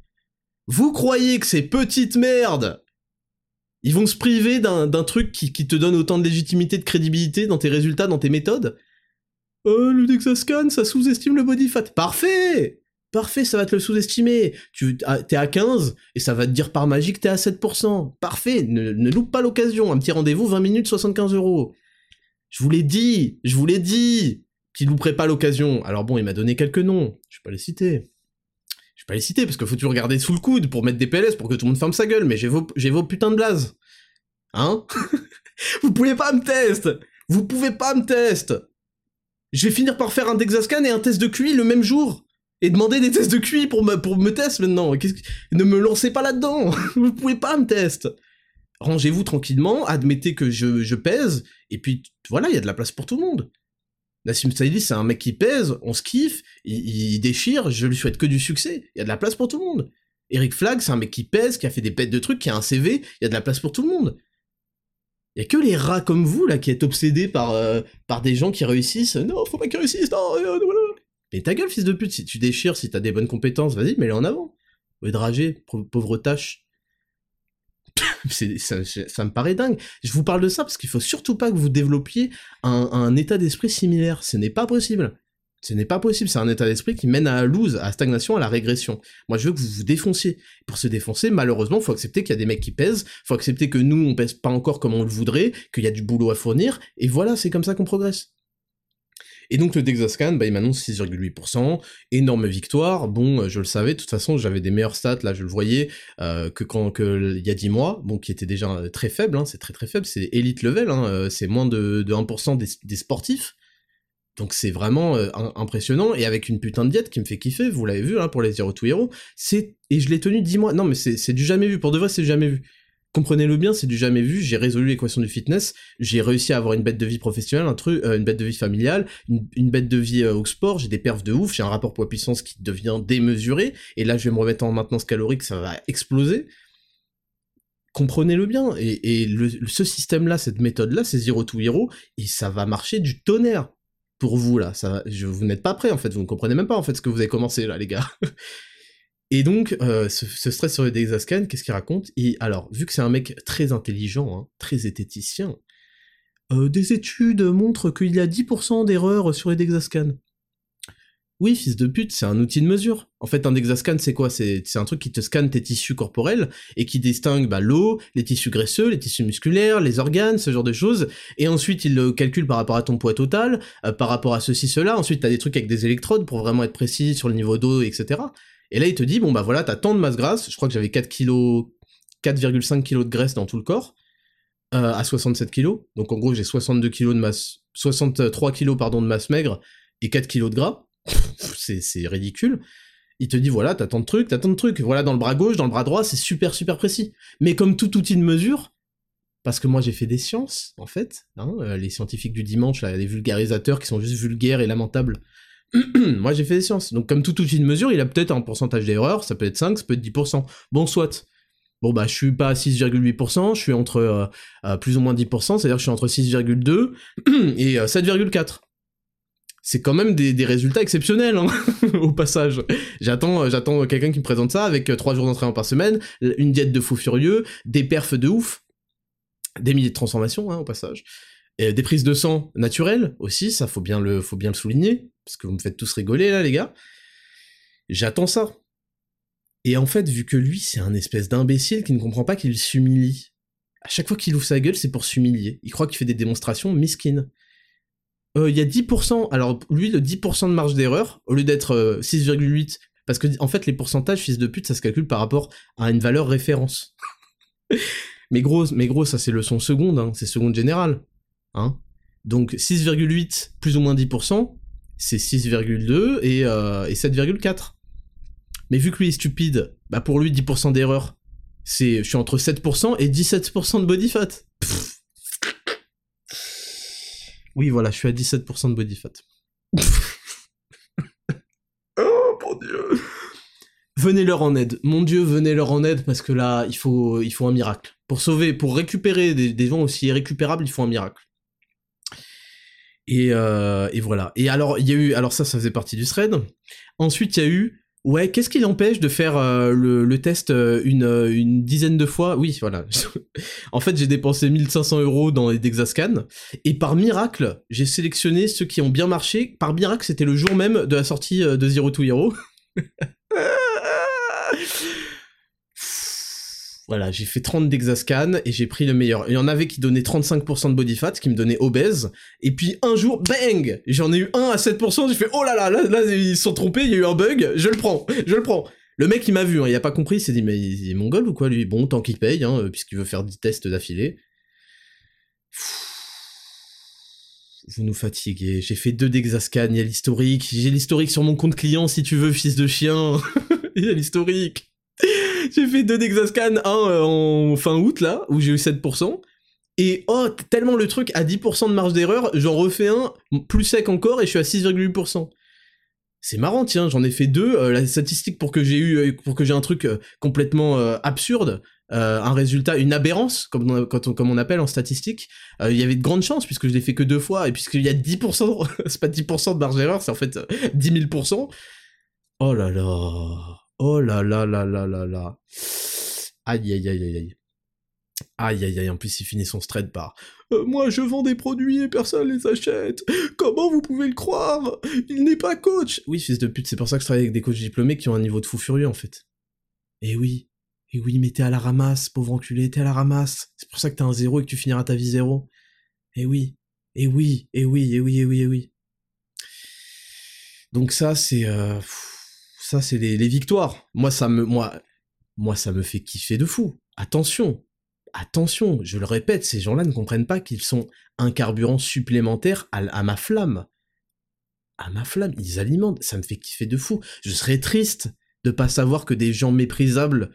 Speaker 1: Vous croyez que ces petites merdes Ils vont se priver d'un truc qui, te donne autant de légitimité, de crédibilité dans tes résultats, dans tes méthodes. Oh, le Dexascan, ça sous-estime le body fat. Parfait Parfait, ça va te le sous-estimer. Tu t'es à 15 et ça va te dire par magie que t'es à 7%. Parfait, ne, ne loupe pas l'occasion. Un petit rendez-vous, 20 minutes, 75 euros. Je vous l'ai dit, je vous l'ai dit qu'il louperait pas l'occasion. Alors bon, il m'a donné quelques noms. Je vais pas les citer. Je vais pas les citer parce qu'il faut toujours regarder sous le coude pour mettre des PLS pour que tout le monde ferme sa gueule. Mais j'ai vos, vos putains de blazes. Hein Vous pouvez pas me test Vous pouvez pas me test Je vais finir par faire un Dexascan et un test de QI le même jour et demander des tests de QI pour me, pour me test maintenant. Ne me lancez pas là-dedans. Vous pouvez pas me test. Rangez-vous tranquillement, admettez que je, je pèse, et puis voilà, il y a de la place pour tout le monde. Nassim Saïdi, c'est un mec qui pèse, on se kiffe, il, déchire, je lui souhaite que du succès. Il y a de la place pour tout le monde. Eric Flag, c'est un mec qui pèse, qui a fait des pètes de trucs, qui a un CV, il y a de la place pour tout le monde. Il y a que les rats comme vous, là, qui êtes obsédés par, euh, des gens qui réussissent. Non, faut pas qu'ils réussissent, non, non, non, mais ta gueule, fils de pute, si tu déchires, si t'as des bonnes compétences, vas-y, mets-les en avant. Au pauvre tâche. ça, ça, me paraît dingue. Je vous parle de ça parce qu'il faut surtout pas que vous développiez un, état d'esprit similaire. Ce n'est pas possible. Ce n'est pas possible. C'est un état d'esprit qui mène à la lose, à la stagnation, à la régression. Moi, je veux que vous vous défonciez. Pour se défoncer, malheureusement, faut accepter qu'il y a des mecs qui pèsent. Faut accepter que nous, on pèse pas encore comme on le voudrait, qu'il y a du boulot à fournir. Et voilà, c'est comme ça qu'on progresse. Et donc le Dexascan, bah, il m'annonce 6,8%, énorme victoire, bon, euh, je le savais, de toute façon, j'avais des meilleurs stats, là, je le voyais, euh, que quand, que, il y a 10 mois, bon, qui était déjà euh, très faible, hein, c'est très très faible, c'est elite level, hein, c'est moins de, de 1% des, sportifs, donc c'est vraiment impressionnant, et avec une putain de diète qui me fait kiffer, vous l'avez vu, hein, pour les Zero to Hero, c'est, et je l'ai tenu 10 mois, non mais c'est du jamais vu, pour de vrai c'est du jamais vu comprenez-le bien, c'est du jamais vu, j'ai résolu l'équation du fitness, j'ai réussi à avoir une bête de vie professionnelle, un euh, une bête de vie familiale, une, bête de vie euh, au sport, j'ai des perfs de ouf, j'ai un rapport poids-puissance qui devient démesuré, et là je vais me remettre en maintenance calorique, ça va exploser. Comprenez-le bien, et, ce système-là, cette méthode-là, c'est Zero to Hero, et ça va marcher du tonnerre pour vous là. Vous n'êtes pas prêt en fait, vous ne comprenez même pas en fait ce que vous avez commencé là, les gars. Et donc, euh, ce, stress sur le Dexascan, qu'est-ce qu'il raconte? Et alors, vu que c'est un mec très intelligent, hein, très esthéticien, euh, des études montrent qu'il y a 10% d'erreurs sur les Dexascan. Oui, fils de pute, c'est un outil de mesure. En fait, un Dexascan, c'est quoi? C'est un truc qui te scanne tes tissus corporels et qui distingue bah, l'eau, les tissus graisseux, les tissus musculaires, les organes, ce genre de choses. Et ensuite, il le calcule par rapport à ton poids total, euh, par rapport à ceci, cela. Ensuite, t'as des trucs avec des électrodes pour vraiment être précis sur le niveau d'eau, etc. Et là, il te dit, bon, bah voilà, t'as tant de masse grasse, je crois que j'avais 4 kg, 4,5 kg de graisse dans tout le corps, euh, à 67 kg. Donc en gros, j'ai 62 kg de masse, 63 kg, pardon, de masse maigre et 4 kg de gras. C'est ridicule. Il te dit, voilà, t'as tant de trucs, t'as tant de trucs. Voilà, dans le bras gauche, dans le bras droit, c'est super, super précis. Mais comme tout outil de mesure, parce que moi j'ai fait des sciences, en fait, hein, euh, les scientifiques du dimanche, les vulgarisateurs qui sont juste vulgaires et lamentables, Moi, j'ai fait des sciences. Donc, comme tout outil de mesure, il a peut-être un pourcentage d'erreur. Ça peut être 5, ça peut être 10%. Bon, soit. Bon, bah, je suis pas à 6,8%, je suis entre euh, euh, plus ou moins 10%, c'est-à-dire que je suis entre 6,2 et 7,4. Euh, c'est quand même des, résultats exceptionnels, hein, au passage. J'attends, j'attends quelqu'un qui me présente ça avec 3 jours d'entraînement par semaine, une diète de fou furieux, des perfs de ouf, des milliers de transformations, hein, au passage. Des prises de sang naturelles aussi, ça faut bien le, faut bien le souligner parce que vous me faites tous rigoler là, les gars. J'attends ça. Et en fait, vu que lui, c'est un espèce d'imbécile qui ne comprend pas qu'il s'humilie. À chaque fois qu'il ouvre sa gueule, c'est pour s'humilier. Il croit qu'il fait des démonstrations Euh, il y a 10%, alors lui, le 10% de marge d'erreur, au lieu d'être 6,8, euh, parce que en fait, les pourcentages, fils de pute, ça se calcule par rapport à une valeur référence. mais gros, mais gros, ça c'est le son seconde, hein, c'est seconde générale. Hein Donc 6,8 plus ou moins 10%, c'est 6,2 et, euh, et 7,4. Mais vu que lui est stupide, bah pour lui 10% d'erreur, c'est je suis entre 7% et 17% de body fat. Oui, voilà, je suis à 17% de body fat. oh mon dieu. Venez leur en aide. Mon dieu, venez leur en aide parce que là, il faut, il faut un miracle. Pour sauver, pour récupérer des, des gens aussi irrécupérables, il faut un miracle. Et, euh, et, voilà. Et alors, il y a eu, alors ça, ça faisait partie du thread. Ensuite, il y a eu Ouais, qu'est-ce qui l'empêche de faire euh, le, le, test euh, une, euh, une, dizaine de fois? Oui, voilà. en fait, j'ai dépensé 1500 euros dans les Dexascan, et par miracle, j'ai sélectionné ceux qui ont bien marché. Par miracle, c'était le jour même de la sortie de Zero to Hero. voilà, j'ai fait 30 d'Exascan et j'ai pris le meilleur. Il y en avait qui donnaient 35% de body fat, qui me donnait obèse. Et puis un jour, bang J'en ai eu un à 7%, j'ai fait oh là là, là, là, ils sont trompés, il y a eu un bug, je le prends, je le prends. Le mec il m'a vu, hein, il a pas compris, il s'est dit mais il est mongol ou quoi lui? Bon, tant qu'il paye, hein, puisqu'il veut faire 10 tests d'affilée. Vous nous fatiguez, j'ai fait deux d'Exascan, il y a l'historique, j'ai l'historique sur mon compte client si tu veux, fils de chien. il y a l'historique. j'ai fait deux Dexascan, un euh, en fin août là, où j'ai eu 7%. Et oh, tellement le truc à 10% de marge d'erreur, j'en refais un plus sec encore et je suis à 6,8%. C'est marrant, tiens, j'en ai fait deux. Euh, la statistique pour que j'ai eu, euh, pour que j'ai un truc complètement absurde, un résultat, une aberrance, comme on appelle en statistique, il y avait de grandes chances puisque je l'ai fait que deux fois et puisqu'il y a 10%, c'est pas 10% de marge d'erreur, c'est en fait 10 000%. Oh là là. Oh là là là là là là. Aïe aïe aïe aïe aïe. Aïe aïe aïe, en plus il finit son straight par euh, Moi je vends des produits et personne les achète Comment vous pouvez le croire? Il n'est pas coach Oui, fils de pute, c'est pour ça que je travaille avec des coachs diplômés qui ont un niveau de fou furieux en fait. Et oui, et oui, mais t'es à la ramasse, pauvre enculé, t'es à la ramasse. C'est pour ça que t'as un zéro et que tu finiras ta vie zéro. Et oui, et oui, et oui, et oui, et oui, et oui. Donc ça, c'est... Euh ça c'est les, victoires. Moi ça me moi moi ça me fait kiffer de fou. Attention, attention, je le répète, ces gens-là ne comprennent pas qu'ils sont un carburant supplémentaire à, ma flamme. À ma flamme, ils alimentent, ça me fait kiffer de fou. Je serais triste de pas savoir que des gens méprisables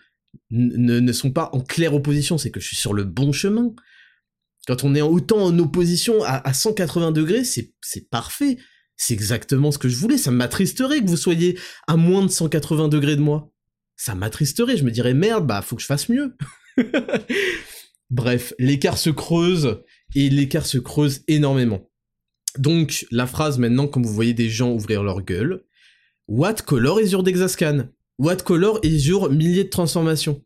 Speaker 1: ne, sont pas en claire opposition, c'est que je suis sur le bon chemin. Quand on est autant en opposition à, à 180 degrés, c'est parfait. C'est exactement ce que je voulais. Ça m'attristerait que vous soyez à moins de 180 degrés de moi. Ça m'attristerait. Je me dirais merde, bah faut que je fasse mieux. Bref, l'écart se creuse et l'écart se creuse énormément. Donc, la phrase maintenant, comme vous voyez des gens ouvrir leur gueule, What color is your Dexascan? What color is your millier de transformations?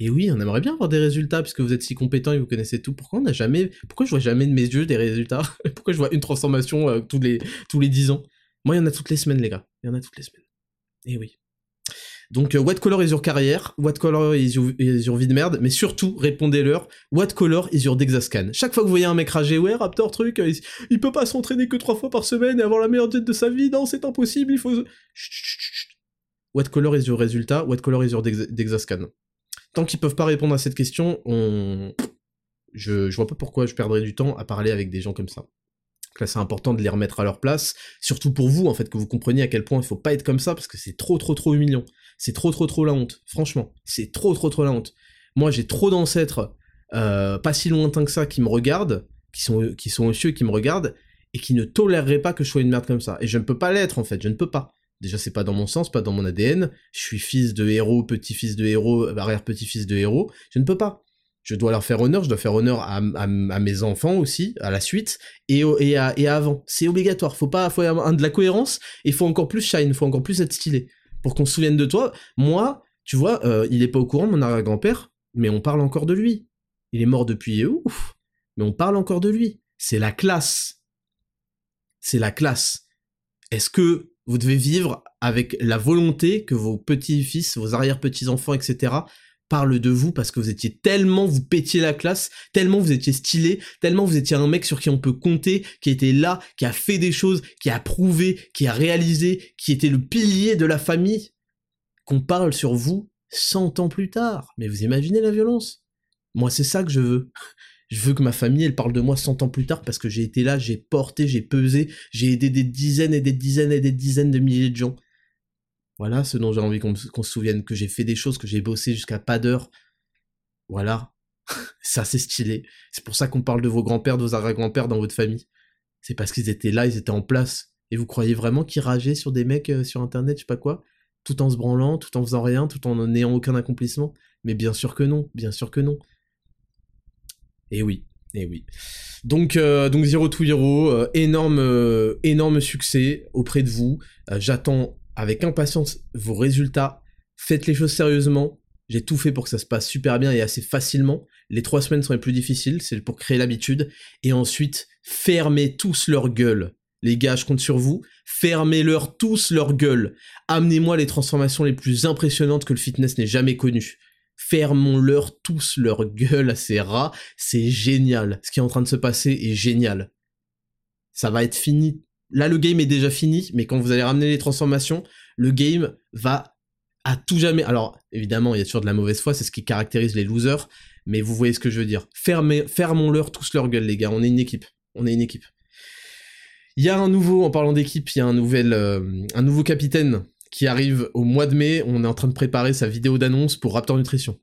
Speaker 1: Et oui, on aimerait bien avoir des résultats puisque vous êtes si compétent et vous connaissez tout. Pourquoi on n'a jamais, pourquoi je vois jamais de mes yeux des résultats? Pourquoi je vois une transformation euh, tous les tous les 10 ans? Moi, il y en a toutes les semaines, les gars. Il y en a toutes les semaines. Et oui. Donc, euh, what color is your carrière? What color is your, vie de merde? Mais surtout, répondez-leur. What color is your Dexascan? Chaque fois que vous voyez un mec rager, ouais, Raptor, truc, euh, il, peut pas s'entraîner que trois fois par semaine et avoir la meilleure tête de sa vie. Non, c'est impossible, il faut... What color is your résultat? What color is your Dexascan? Tant qu'ils peuvent pas répondre à cette question, on... je, je vois pas pourquoi je perdrais du temps à parler avec des gens comme ça. là, c'est important de les remettre à leur place, surtout pour vous, en fait, que vous compreniez à quel point il faut pas être comme ça, parce que c'est trop, trop, trop humiliant. C'est trop, trop, trop la honte. Franchement, c'est trop, trop, trop la honte. Moi, j'ai trop d'ancêtres, euh, pas si lointains que ça, qui me regardent, qui sont, qui sont aux cieux, qui me regardent, et qui ne toléreraient pas que je sois une merde comme ça. Et je ne peux pas l'être, en fait, je ne peux pas. Déjà, c'est pas dans mon sens, pas dans mon ADN. Je suis fils de héros, petit-fils de héros, arrière-petit-fils de héros. Je ne peux pas. Je dois leur faire honneur, je dois faire honneur à, mes enfants aussi, à la suite, et, à, avant. C'est obligatoire. Faut pas, faut avoir de la cohérence, et faut encore plus shine, faut encore plus être stylé. Pour qu'on se souvienne de toi. Moi, tu vois, euh, il est pas au courant, mon arrière-grand-père, mais on parle encore de lui. Il est mort depuis ouf, mais on parle encore de lui. C'est la classe. C'est la classe. Est-ce que vous devez vivre avec la volonté que vos petits-fils, vos arrière-petits-enfants, etc., parlent de vous parce que vous étiez tellement, vous pétiez la classe, tellement vous étiez stylé, tellement vous étiez un mec sur qui on peut compter, qui était là, qui a fait des choses, qui a prouvé, qui a réalisé, qui était le pilier de la famille, qu'on parle sur vous 100 ans plus tard. Mais vous imaginez la violence? Moi, c'est ça que je veux. Je veux que ma famille, elle parle de moi 100 ans plus tard parce que j'ai été là, j'ai porté, j'ai pesé, j'ai aidé des dizaines et des dizaines et des dizaines de milliers de gens. Voilà ce dont j'ai envie qu'on se souvienne, que j'ai fait des choses, que j'ai bossé jusqu'à pas d'heure. Voilà. ça, c'est stylé. C'est pour ça qu'on parle de vos grands-pères, de vos arrière-grands-pères dans votre famille. C'est parce qu'ils étaient là, ils étaient en place. Et vous croyez vraiment qu'ils rageaient sur des mecs euh, sur internet, je sais pas quoi, tout en se branlant, tout en faisant rien, tout en n'ayant aucun accomplissement? Mais bien sûr que non, bien sûr que non. Et oui, et oui. Donc, euh, donc Zero to Hero, euh, énorme, euh, énorme succès auprès de vous. J'attends avec impatience vos résultats. Faites les choses sérieusement. J'ai tout fait pour que ça se passe super bien et assez facilement. Les trois semaines sont les plus difficiles, c'est pour créer l'habitude. Et ensuite, fermez tous leur gueule. Les gars, je compte sur vous. Fermez-leur tous leur gueule. Amenez-moi les transformations les plus impressionnantes que le fitness n'ait jamais connues. Fermons-leur tous leur gueule à ces rats. C'est génial. Ce qui est en train de se passer est génial. Ça va être fini. Là, le game est déjà fini, mais quand vous allez ramener les transformations, le game va à tout jamais. Alors, évidemment, il y a toujours de la mauvaise foi, c'est ce qui caractérise les losers, mais vous voyez ce que je veux dire. Fermons-leur tous leur gueule, les gars. On est une équipe. On est une équipe. Il y a un nouveau, en parlant d'équipe, il y a un, nouvel, euh, un nouveau capitaine qui arrive au mois de mai. On est en train de préparer sa vidéo d'annonce pour Raptor Nutrition.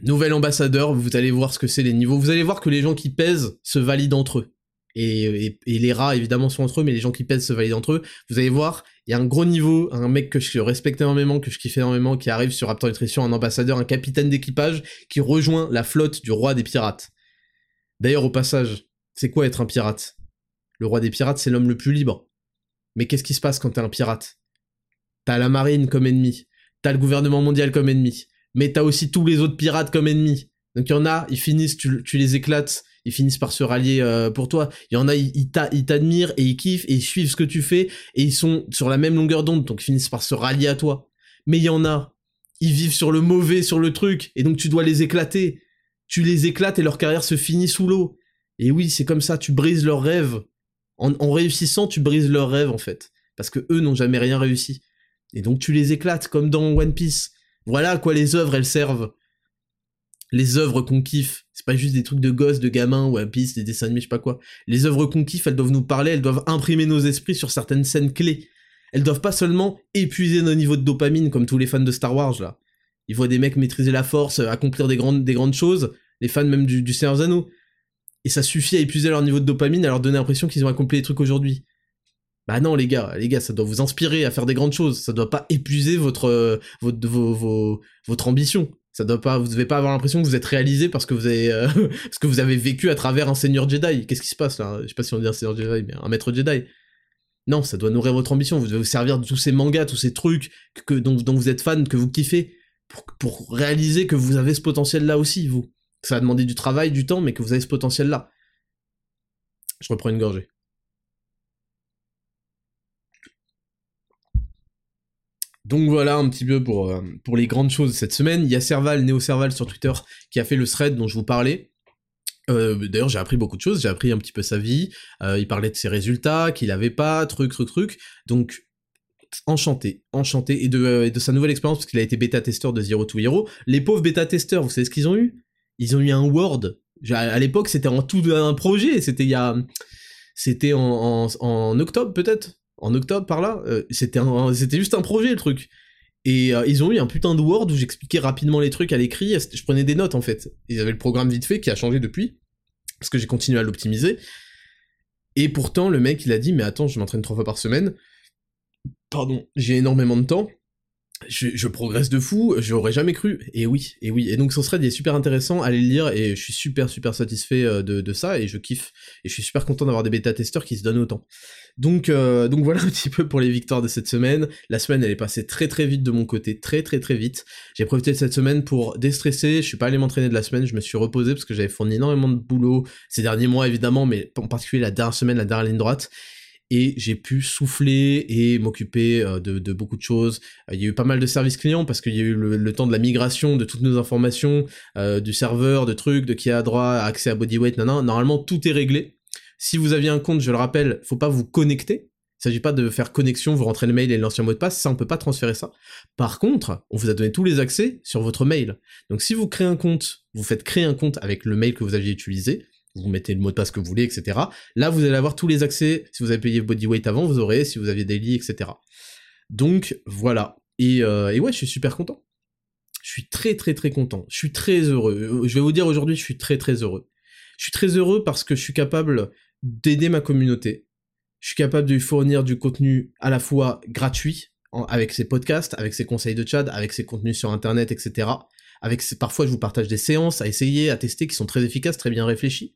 Speaker 1: Nouvel ambassadeur, vous allez voir ce que c'est les niveaux. Vous allez voir que les gens qui pèsent se valident entre eux. Et, les rats évidemment sont entre eux, mais les gens qui pèsent se valident entre eux. Vous allez voir, il y a un gros niveau, un mec que je respecte énormément, que je kiffe énormément, qui arrive sur Raptor Nutrition, un ambassadeur, un capitaine d'équipage, qui rejoint la flotte du roi des pirates. D'ailleurs, au passage, c'est quoi être un pirate? Le roi des pirates, c'est l'homme le plus libre. Mais qu'est-ce qui se passe quand t'es un pirate? T'as la marine comme ennemi, t'as le gouvernement mondial comme ennemi, mais t'as aussi tous les autres pirates comme ennemis. Donc il y en a, ils finissent, tu, les éclates, ils finissent par se rallier euh, pour toi. Il y en a, ils, t'admirent et ils kiffent et ils suivent ce que tu fais et ils sont sur la même longueur d'onde, donc ils finissent par se rallier à toi. Mais il y en a, ils vivent sur le mauvais, sur le truc, et donc tu dois les éclater. Tu les éclates et leur carrière se finit sous l'eau. Et oui, c'est comme ça, tu brises leurs rêves. En, réussissant, tu brises leurs rêves en fait, parce que eux n'ont jamais rien réussi. Et donc tu les éclates comme dans One Piece. Voilà à quoi les œuvres elles servent. Les œuvres qu'on kiffe, c'est pas juste des trucs de gosses, de gamins, One Piece, des dessins animés, je sais pas quoi. Les œuvres qu'on kiffe, elles doivent nous parler, elles doivent imprimer nos esprits sur certaines scènes clés. Elles doivent pas seulement épuiser nos niveaux de dopamine comme tous les fans de Star Wars là. Ils voient des mecs maîtriser la force, accomplir des grandes, des grandes choses, les fans même du, du Seigneur Zano et ça suffit à épuiser leur niveau de dopamine, à leur donner l'impression qu'ils ont accompli des trucs aujourd'hui. Bah non les gars, les gars, ça doit vous inspirer à faire des grandes choses, ça doit pas épuiser votre euh, ambition. Ça doit pas, vous devez pas avoir l'impression que vous êtes réalisé parce que vous avez euh, parce que vous avez vécu à travers un seigneur Jedi. Qu'est-ce qui se passe là? Je sais pas si on dit un seigneur Jedi, mais un maître Jedi. Non, ça doit nourrir votre ambition. Vous devez vous servir de tous ces mangas, tous ces trucs dont, vous êtes fan, que vous kiffez, pour, pour réaliser que vous avez ce potentiel là aussi, vous ça a demandé du travail, du temps, mais que vous avez ce potentiel-là. Je reprends une gorgée. Donc voilà un petit peu pour, euh, pour les grandes choses cette semaine. Il y a Serval, Néo Serval sur Twitter, qui a fait le thread dont je vous parlais. Euh, d'ailleurs, j'ai appris beaucoup de choses. J'ai appris un petit peu sa vie. Euh, il parlait de ses résultats, qu'il avait pas, truc, truc, truc. Donc, enchanté, enchanté. Et de, de sa nouvelle expérience, parce qu'il a été bêta-testeur de Zero to Hero. Les pauvres bêta-testeurs, vous savez ce qu'ils ont eu? Ils ont eu un Word. À l'époque, c'était en tout un projet. C'était il y a, c'était en, octobre peut-être, en octobre par là. Euh, c'était juste un projet le truc. Et euh, ils ont eu un putain de Word où j'expliquais rapidement les trucs à l'écrit. Je prenais des notes en fait. Ils avaient le programme vite fait qui a changé depuis parce que j'ai continué à l'optimiser. Et pourtant, le mec, il a dit, mais attends, je m'entraîne trois fois par semaine. Pardon, j'ai énormément de temps je, progresse de fou, j'aurais jamais cru. Et oui, et oui. Et donc ce thread est super intéressant, allez le lire, et je suis super super satisfait euh, de, ça, et je kiffe. Et je suis super content d'avoir des bêta-testeurs qui se donnent autant. Donc, euh, donc voilà un petit peu pour les victoires de cette semaine. La semaine elle est passée très très vite de mon côté, très très très vite. J'ai profité de cette semaine pour déstresser, je suis pas allé m'entraîner de la semaine, je me suis reposé parce que j'avais fourni énormément de boulot ces derniers mois évidemment, mais en particulier la dernière semaine, la dernière ligne droite et j'ai pu souffler et m'occuper euh, de, beaucoup de choses. Il y a eu pas mal de services clients parce qu'il y a eu le, temps de la migration de toutes nos informations, euh, du serveur, de trucs, de qui a droit accès à bodyweight, non, normalement tout est réglé. Si vous aviez un compte, je le rappelle, faut pas vous connecter. Il s'agit pas de faire connexion, vous rentrez le mail et l'ancien mot de passe, ça on peut pas transférer ça. Par contre, on vous a donné tous les accès sur votre mail. Donc si vous créez un compte, vous faites créer un compte avec le mail que vous aviez utilisé, vous mettez le mot de passe que vous voulez, etc. Là, vous allez avoir tous les accès. Si vous avez payé Bodyweight avant, vous aurez, si vous aviez daily, etc. Donc, voilà. Et, euh, et ouais, je suis super content. Je suis très très très content. Je suis très heureux. Euh, je vais vous dire aujourd'hui, je suis très très heureux. Je suis très heureux parce que je suis capable d'aider ma communauté. Je suis capable de lui fournir du contenu à la fois gratuit, avec ses podcasts, avec ses conseils de chat, avec ses contenus sur internet, etc. Avec parfois je vous partage des séances à essayer, à tester qui sont très efficaces, très bien réfléchies.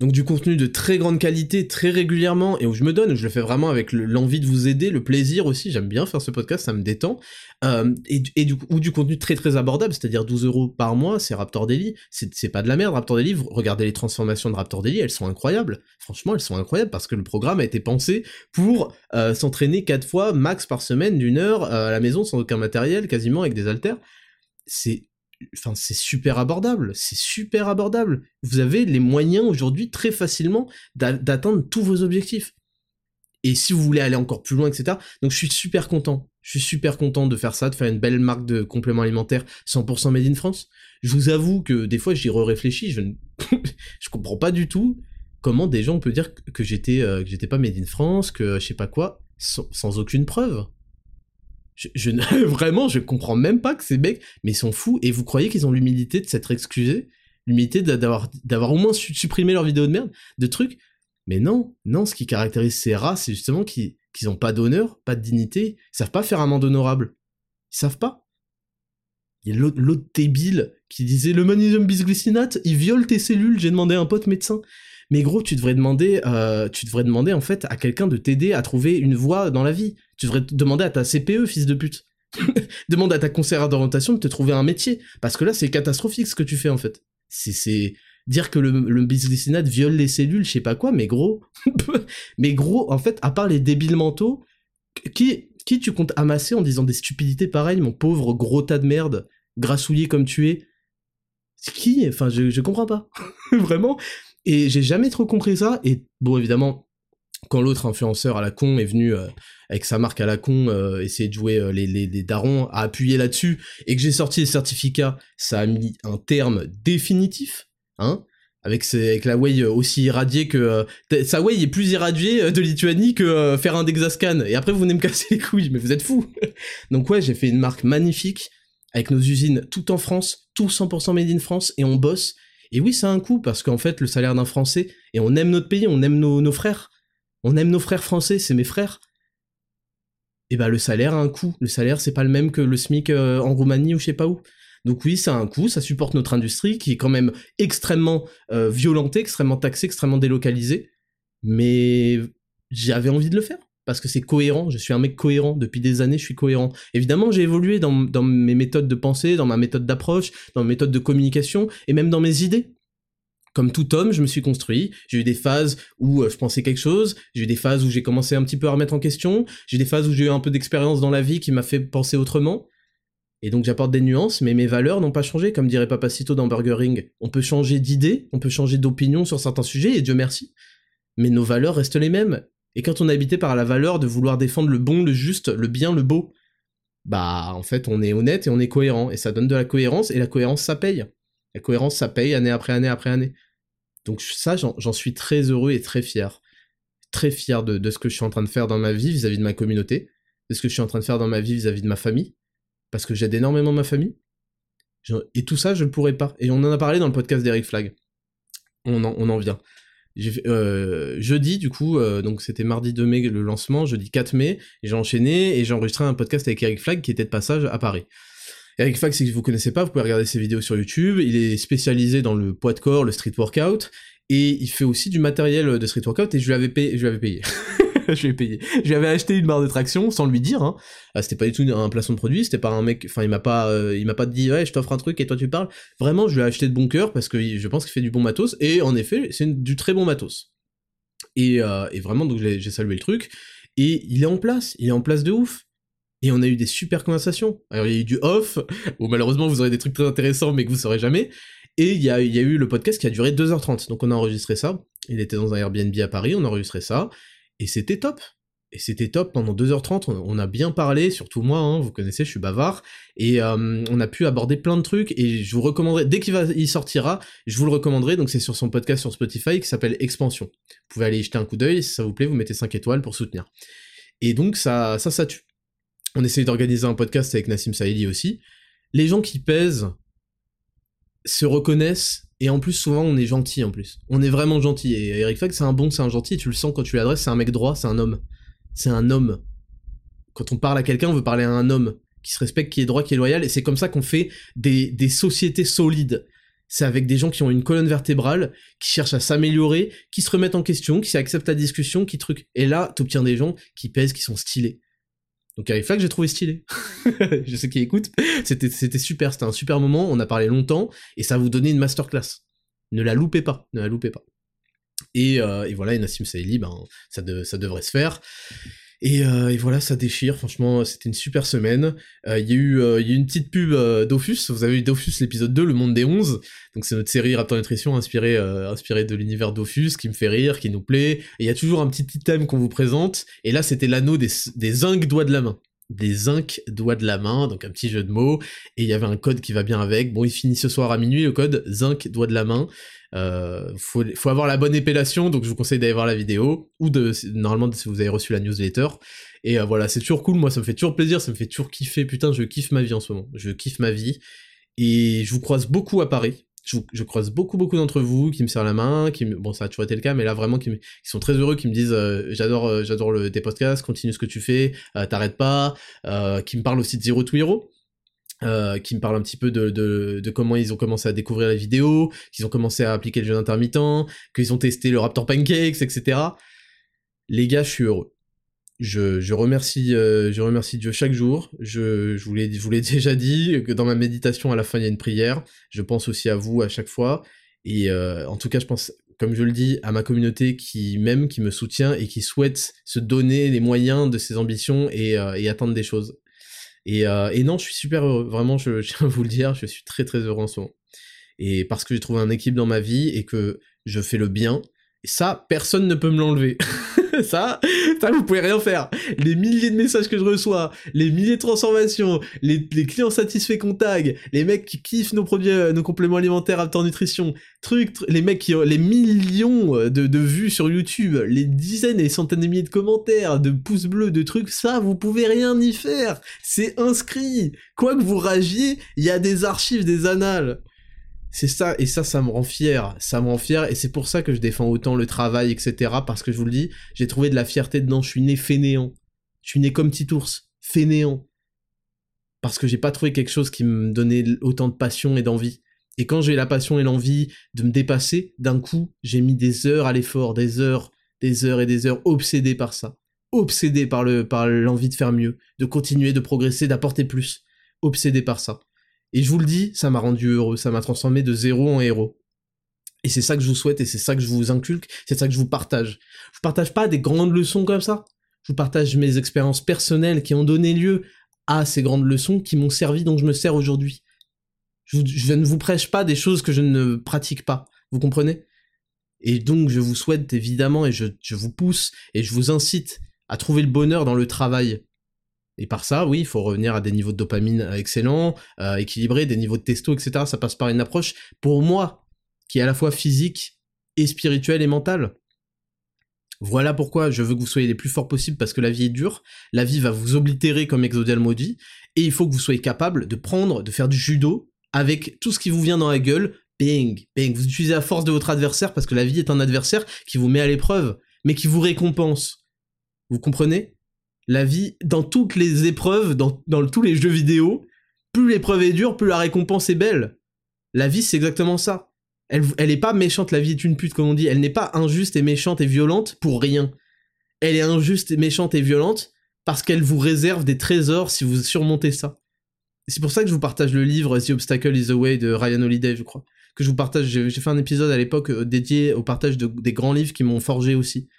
Speaker 1: Donc du contenu de très grande qualité, très régulièrement, et où je me donne, je le fais vraiment avec l'envie de vous aider, le plaisir aussi, j'aime bien faire ce podcast, ça me détend, euh, et, ou du contenu très très abordable, c'est-à-dire 12 euros par mois, c'est Raptor Daily, c'est pas de la merde Raptor Daily, regardez les transformations de Raptor Daily, elles sont incroyables, franchement elles sont incroyables, parce que le programme a été pensé pour euh, s'entraîner 4 fois max par semaine d'une heure euh, à la maison sans aucun matériel, quasiment avec des haltères, c'est enfin c'est super abordable, c'est super abordable. Vous avez les moyens aujourd'hui très facilement d'atteindre tous vos objectifs. Et si vous voulez aller encore plus loin, etc. Donc je suis super content. Je suis super content de faire ça, de faire une belle marque de compléments alimentaires 100% made in France. Je vous avoue que des fois j'y réfléchis, je ne je comprends pas du tout comment des gens peuvent dire que j'étais euh, que j'étais pas made in France, que je sais pas quoi, sans aucune preuve. Je, vraiment, je comprends même pas que ces mecs, mais ils sont fous. Et vous croyez qu'ils ont l'humilité de s'être excusés, l'humilité d'avoir au moins supprimé leur vidéo de merde, de trucs? Mais non, non, ce qui caractérise ces rats, c'est justement qu'ils qu'ils ont pas d'honneur, pas de dignité, ils savent pas faire un monde honorable. Ils savent pas. Il y a l'autre débile qui disait le magnésium bisglycinate, il viole tes cellules, j'ai demandé à un pote médecin. Mais gros, tu devrais demander, euh, tu devrais demander en fait à quelqu'un de t'aider à trouver une voie dans la vie. Tu devrais demander à ta CPE, fils de pute. Demande à ta conseillère d'orientation de te trouver un métier. Parce que là, c'est catastrophique ce que tu fais en fait. C'est dire que le, le bisglycinate viole les cellules, je sais pas quoi, mais gros, mais gros, en fait, à part les débiles mentaux, qui, qui tu comptes amasser en disant des stupidités pareilles, mon pauvre gros tas de merde, grassouillé comme tu es? Qui? Enfin, je, je comprends pas. Vraiment. Et j'ai jamais trop compris ça. Et bon, évidemment, quand l'autre influenceur à la con est venu euh, avec sa marque à la con euh, essayer de jouer euh, les, les, darons, à appuyer là-dessus, et que j'ai sorti les certificats, ça a mis un terme définitif, hein, avec, avec la Way aussi irradiée que... sa Way est plus irradiée de Lituanie que faire un Dexascan, et après vous venez me casser les couilles, mais vous êtes fous Donc ouais, j'ai fait une marque magnifique, avec nos usines tout en France, tout 100% made in France, et on bosse, et oui, c'est un coût, parce qu'en fait, le salaire d'un Français, et on aime notre pays, on aime nos, frères, on aime nos frères français, c'est mes frères. Et bah le salaire a un coût. Le salaire, c'est pas le même que le SMIC euh, en Roumanie ou je sais pas où. Donc oui, ça a un coût, ça supporte notre industrie qui est quand même extrêmement euh, violentée, extrêmement taxée, extrêmement délocalisée. Mais j'avais envie de le faire parce que c'est cohérent, je suis un mec cohérent, depuis des années je suis cohérent. Évidemment j'ai évolué dans, mes méthodes de pensée, dans ma méthode d'approche, dans ma méthode de communication, et même dans mes idées. Comme tout homme, je me suis construit, j'ai eu des phases où euh, je pensais quelque chose, j'ai eu des phases où j'ai commencé un petit peu à remettre en question, j'ai des phases où j'ai eu un peu d'expérience dans la vie qui m'a fait penser autrement, et donc j'apporte des nuances, mais mes valeurs n'ont pas changé, comme dirait Papacito dans Burger Ring. On peut changer d'idée, on peut changer d'opinion sur certains sujets, et Dieu merci. Mais nos valeurs restent les mêmes, et quand on est habité par la valeur de vouloir défendre le bon, le juste, le bien, le beau, bah en fait on est honnête et on est cohérent, et ça donne de la cohérence, et la cohérence ça paye. La cohérence ça paye année après année après année. Donc ça j'en suis très heureux et très fier. Très fier de, ce que je suis en train de faire dans ma vie vis-à-vis de ma communauté, de ce que je suis en train de faire dans ma vie vis-à-vis de ma famille, parce que j'aide énormément ma famille. Et tout ça, je ne pourrais pas. Et on en a parlé dans le podcast d'Eric Flag. On en vient. Euh, jeudi, du coup, euh, donc c'était mardi 2 mai le lancement, jeudi 4 mai, j'ai enchaîné et j'ai enregistré un podcast avec Eric Flag qui était de passage à Paris. Eric Flag, si vous connaissez pas, vous pouvez regarder ses vidéos sur YouTube. Il est spécialisé dans le poids de corps, le street workout, et il fait aussi du matériel de street workout et je lui avais payé. Je lui avais payé. je lui acheté une barre de traction sans lui dire. Hein. Ah, c'était pas du tout un placement de produit. C'était pas un mec. Enfin, il m'a pas, euh, il m'a pas dit ouais, je t'offre un truc et toi tu parles. Vraiment, je lui ai acheté de bon cœur parce que je pense qu'il fait du bon matos et en effet, c'est du très bon matos. Et, euh, et vraiment, donc j'ai salué le truc. Et il est en place. Il est en place de ouf. Et on a eu des super conversations. Alors il y a eu du off, où malheureusement vous aurez des trucs très intéressants mais que vous saurez jamais. Et il y a, eu le podcast qui a duré 2h30. Donc on a enregistré ça. Il était dans un Airbnb à Paris, on a enregistré ça. Et c'était top. Et c'était top pendant 2h30, on, a bien parlé, surtout moi, hein, vous connaissez, je suis bavard, et euh, on a pu aborder plein de trucs, et je vous recommanderai, dès qu'il il sortira, je vous le recommanderai, donc c'est sur son podcast sur Spotify qui s'appelle Expansion. Vous pouvez aller y jeter un coup d'œil, si ça vous plaît, vous mettez 5 étoiles pour soutenir. Et donc ça, ça, ça tue. On essaye d'organiser un podcast avec Nassim Saïdi aussi. Les gens qui pèsent se reconnaissent et en plus, souvent, on est gentil en plus. On est vraiment gentil. Et Eric Fag, c'est un bon, c'est un gentil. Tu le sens quand tu l'adresses, c'est un mec droit, c'est un homme. C'est un homme. Quand on parle à quelqu'un, on veut parler à un homme qui se respecte, qui est droit, qui est loyal. Et c'est comme ça qu'on fait des, des sociétés solides. c'est avec des gens qui ont une colonne vertébrale, qui cherchent à s'améliorer, qui se remettent en question, qui acceptent la discussion, qui truc. Et là, t'obtiens des gens qui pèsent, qui sont stylés. Donc avec que j'ai trouvé stylé. je sais qui écoute. C'était, super, c'était un super moment, on a parlé longtemps, et ça vous donner une masterclass. Ne la loupez pas, ne la loupez pas. Et, euh, voilà, et Nassim Saïli, ben, ça devrait se faire. Et, euh, voilà, ça déchire. Franchement, c'était une super semaine. Euh, il y, a eu, euh, une petite pub euh, Dofus. Vous avez eu Dofus l'épisode 2, Le Monde des 11. Donc c'est notre série Raptor Nutrition inspirée, inspirée de l'univers Dofus, qui me fait rire, qui nous plaît. Il y a toujours un petit item qu'on vous présente. Et là, c'était l'anneau des, des zinc doigts de la main des zinc doigts de la main, donc un petit jeu de mots, et il y avait un code qui va bien avec. Bon, il finit ce soir à minuit, le code zinc doigts de la main. Euh, faut, avoir la bonne épellation, donc je vous conseille d'aller voir la vidéo, ou de, normalement, si vous avez reçu la newsletter. Et euh, voilà, c'est toujours cool, moi ça me fait toujours plaisir, ça me fait toujours kiffer, putain, je kiffe ma vie en ce moment, je kiffe ma vie. Et je vous croise beaucoup à Paris, je, croise beaucoup beaucoup d'entre vous qui me serrent la main, qui bon ça a toujours été le cas, mais là vraiment qui, sont très heureux, qui me disent euh, j'adore euh, j'adore tes podcasts, continue ce que tu fais, euh, t'arrêtes pas, qui me parlent aussi de Zero to Hero. qui me parlent un petit peu de, de, de, comment ils ont commencé à découvrir la vidéo, qu'ils ont commencé à appliquer le jeûne intermittent, qu'ils ont testé le Raptor Pancakes, etc. Les gars, je suis heureux je, remercie, euh, je remercie Dieu chaque jour. Je, je vous l'ai déjà dit que dans ma méditation à la fin il y a une prière. Je pense aussi à vous à chaque fois. Et euh, en tout cas, je pense, comme je le dis, à ma communauté qui m'aime, qui me soutient et qui souhaite se donner les moyens de ses ambitions et, euh, et atteindre des choses. Et, et, non, je suis super heureux. Vraiment, je, je tiens à vous le dire, je suis très très heureux en ce moment. Et parce que j'ai trouvé un équipe dans ma vie et que je fais le bien. Et ça, personne ne peut me l'enlever. ça, ça, vous pouvez rien faire. Les milliers de messages que je reçois, les milliers de transformations, les, clients satisfaits qu'on tag, les mecs qui kiffent nos produits, euh, nos compléments alimentaires à temps nutrition, trucs, les mecs qui ont les millions euh, de, de vues sur YouTube, les dizaines et centaines de milliers de commentaires, de pouces bleus, de trucs, ça, vous pouvez rien y faire. C'est inscrit. Quoi que vous ragiez, il y a des archives, des annales. C'est ça, et ça, ça me rend fier. Ça me rend fier, et c'est pour ça que je défends autant le travail, etc. Parce que je vous le dis, j'ai trouvé de la fierté dedans. Je suis né fainéant. Je suis né comme petit ours, fainéant. Parce que j'ai pas trouvé quelque chose qui me donnait autant de passion et d'envie. Et quand j'ai la passion et l'envie de me dépasser, d'un coup, j'ai mis des heures à l'effort, des heures, des heures et des heures obsédé par ça. Obsédé par par l'envie de faire mieux, de continuer, de progresser, d'apporter plus. Obsédé par ça. Et je vous le dis, ça m'a rendu heureux, ça m'a transformé de zéro en héros. Et c'est ça que je vous souhaite et c'est ça que je vous inculque, c'est ça que je vous partage. Je vous partage pas des grandes leçons comme ça. Je vous partage mes expériences personnelles qui ont donné lieu à ces grandes leçons qui m'ont servi dont je me sers aujourd'hui. Je, ne vous prêche pas des choses que je ne pratique pas. Vous comprenez? Et donc je vous souhaite évidemment et je, je vous pousse et je vous incite à trouver le bonheur dans le travail. Et par ça, oui, il faut revenir à des niveaux de dopamine euh, excellents, euh, équilibrés, des niveaux de testo, etc. Ça passe par une approche, pour moi, qui est à la fois physique et spirituelle et mentale. Voilà pourquoi je veux que vous soyez les plus forts possibles parce que la vie est dure, la vie va vous oblitérer comme Exodial maudit, et il faut que vous soyez capable de prendre, de faire du judo avec tout ce qui vous vient dans la gueule, bing, bing, vous utilisez la force de votre adversaire parce que la vie est un adversaire qui vous met à l'épreuve, mais qui vous récompense. Vous comprenez? La vie, dans toutes les épreuves, dans, tous les jeux vidéo, plus l'épreuve est dure, plus la récompense est belle. La vie, c'est exactement ça. Elle, elle pas méchante, la vie est une pute, comme on dit. Elle n'est pas injuste et méchante et violente pour rien. Elle est injuste et méchante et violente parce qu'elle vous réserve des trésors si vous surmontez ça. C'est pour ça que je vous partage le livre The Obstacle is the Way de Ryan Holiday, je crois. Que je vous partage, j'ai fait un épisode à l'époque euh, dédié au partage des grands livres qui m'ont forgé aussi.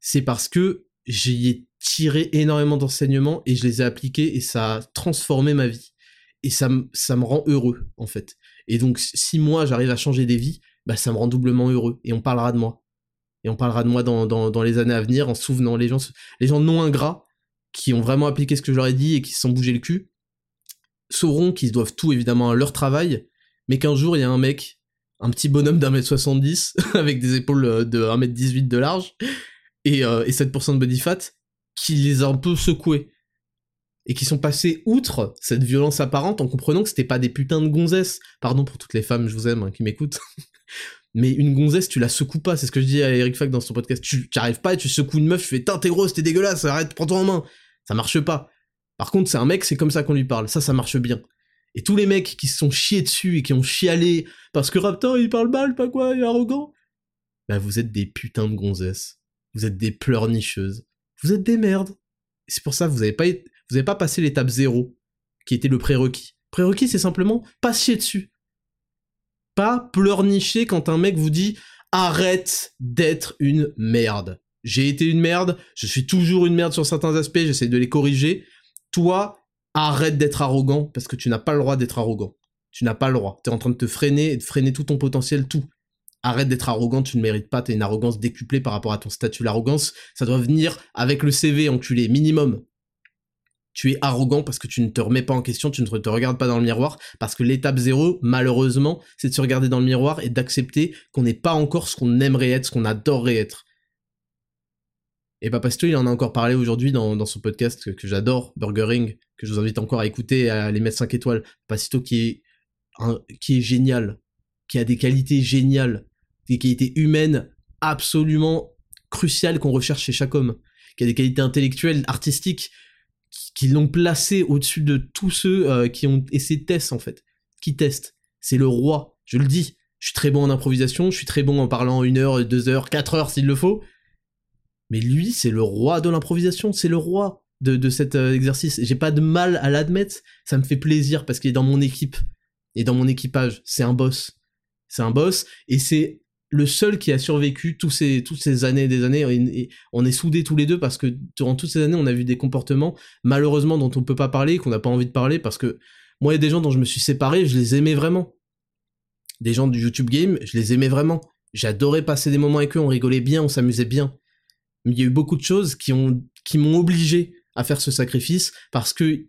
Speaker 1: C'est parce que j'y ai tiré énormément d'enseignements et je les ai appliqués et ça a transformé ma vie. Et ça, ça me rend heureux, en fait. Et donc, si moi, j'arrive à changer des vies, bah, ça me rend doublement heureux. Et on parlera de moi. Et on parlera de moi dans, dans, dans les années à venir en souvenant. Les gens, les gens non ingrats, qui ont vraiment appliqué ce que je leur ai dit et qui se sont bougés le cul, sauront qu'ils doivent tout évidemment à leur travail, mais qu'un jour, il y a un mec, un petit bonhomme d'un mètre 70, avec des épaules de 1m18 de large, et, euh, et 7% de body fat, qui les a un peu secoués. Et qui sont passés outre cette violence apparente en comprenant que c'était pas des putains de gonzesses. Pardon pour toutes les femmes, je vous aime, hein, qui m'écoutent. Mais une gonzesse, tu la secoues pas, c'est ce que je dis à Eric Fack dans son podcast. Tu arrives pas et tu secoues une meuf, tu fais t'es grosse, t'es dégueulasse, arrête, prends-toi en main. Ça marche pas. Par contre, c'est un mec, c'est comme ça qu'on lui parle. Ça, ça marche bien. Et tous les mecs qui se sont chiés dessus et qui ont chialé parce que Raptor il parle mal, pas quoi, il est arrogant. Bah vous êtes des putains de gonzesses. Vous êtes des pleurnicheuses. Vous êtes des merdes. C'est pour ça que vous avez pas, vous avez pas passé l'étape zéro, qui était le prérequis. Prérequis, c'est simplement pas chier dessus. Pas pleurnicher quand un mec vous dit arrête d'être une merde. J'ai été une merde, je suis toujours une merde sur certains aspects, j'essaie de les corriger. Toi, arrête d'être arrogant parce que tu n'as pas le droit d'être arrogant. Tu n'as pas le droit. Tu es en train de te freiner et de freiner tout ton potentiel, tout. Arrête d'être arrogant, tu ne mérites pas, t'as une arrogance décuplée par rapport à ton statut. L'arrogance, ça doit venir avec le CV, enculé, minimum. Tu es arrogant parce que tu ne te remets pas en question, tu ne te regardes pas dans le miroir, parce que l'étape zéro, malheureusement, c'est de se regarder dans le miroir et d'accepter qu'on n'est pas encore ce qu'on aimerait être, ce qu'on adorerait être. Et Papacito, il en a encore parlé aujourd'hui dans, son podcast que, j'adore, Burgering, que je vous invite encore à écouter, à les mettre 5 étoiles. Papacito qui est, qui est génial, qui a des qualités géniales, des qualités humaines absolument cruciales qu'on recherche chez chaque homme, qui a des qualités intellectuelles, artistiques, qui, l'ont placé au-dessus de tous ceux euh, qui ont... Et c'est Tess, en fait, qui teste? C'est le roi, je le dis. Je suis très bon en improvisation, je suis très bon en parlant une heure, deux heures, quatre heures s'il le faut, mais lui, c'est le roi de l'improvisation, c'est le roi de, cet euh, exercice. J'ai pas de mal à l'admettre, ça me fait plaisir parce qu'il est dans mon équipe et dans mon équipage. C'est un boss. C'est un boss et c'est le seul qui a survécu toutes ces années et des années. On est soudés tous les deux parce que durant toutes ces années, on a vu des comportements, malheureusement, dont on peut pas parler, qu'on n'a pas envie de parler parce que moi, il y a des gens dont je me suis séparé, je les aimais vraiment. Des gens du YouTube Game, je les aimais vraiment. J'adorais passer des moments avec eux, on rigolait bien, on s'amusait bien il y a eu beaucoup de choses qui m'ont obligé à faire ce sacrifice parce que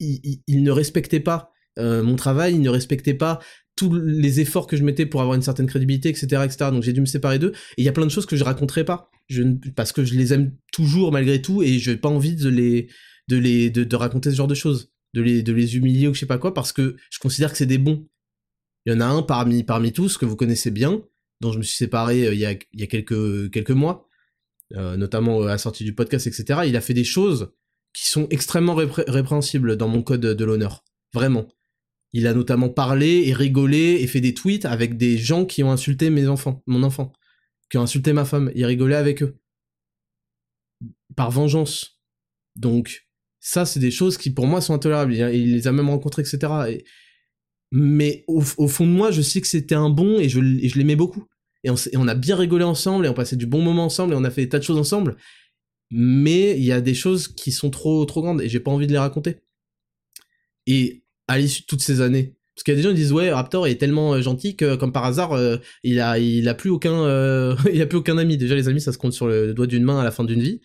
Speaker 1: ils, ne respectaient pas euh, mon travail, ils ne respectaient pas tous les efforts que je mettais pour avoir une certaine crédibilité, etc., etc. Donc j'ai dû me séparer d'eux. Et il y a plein de choses que je raconterai pas, je, parce que je les aime toujours malgré tout et je n'ai pas envie de les de les de, raconter ce genre de choses, de les de les humilier ou je sais pas quoi, parce que je considère que c'est des bons. Il y en a un parmi parmi tous que vous connaissez bien, dont je me suis séparé euh, il y a il y a quelques quelques mois euh, notamment à la sortie du podcast, etc., il a fait des choses qui sont extrêmement répréhensibles dans mon code de l'honneur. Vraiment. Il a notamment parlé et rigolé et fait des tweets avec des gens qui ont insulté mes enfants, mon enfant, qui ont insulté ma femme. Il rigolait avec eux. Par vengeance. Donc, ça, c'est des choses qui pour moi sont intolérables. Il, les a même rencontrés, etc. Mais au, fond de moi, je sais que c'était un bon et je, et je l'aimais beaucoup et on, a bien rigolé ensemble et on passait du bon moment ensemble et on a fait des tas de choses ensemble. Mais il y a des choses qui sont trop trop grandes et j'ai pas envie de les raconter. Et à l'issue de toutes ces années, parce qu'il y a des gens qui disent ouais Raptor est tellement euh, gentil que comme par hasard euh, il a il a plus aucun euh, il a plus aucun ami. Déjà les amis ça se compte sur le doigt d'une main à la fin d'une vie.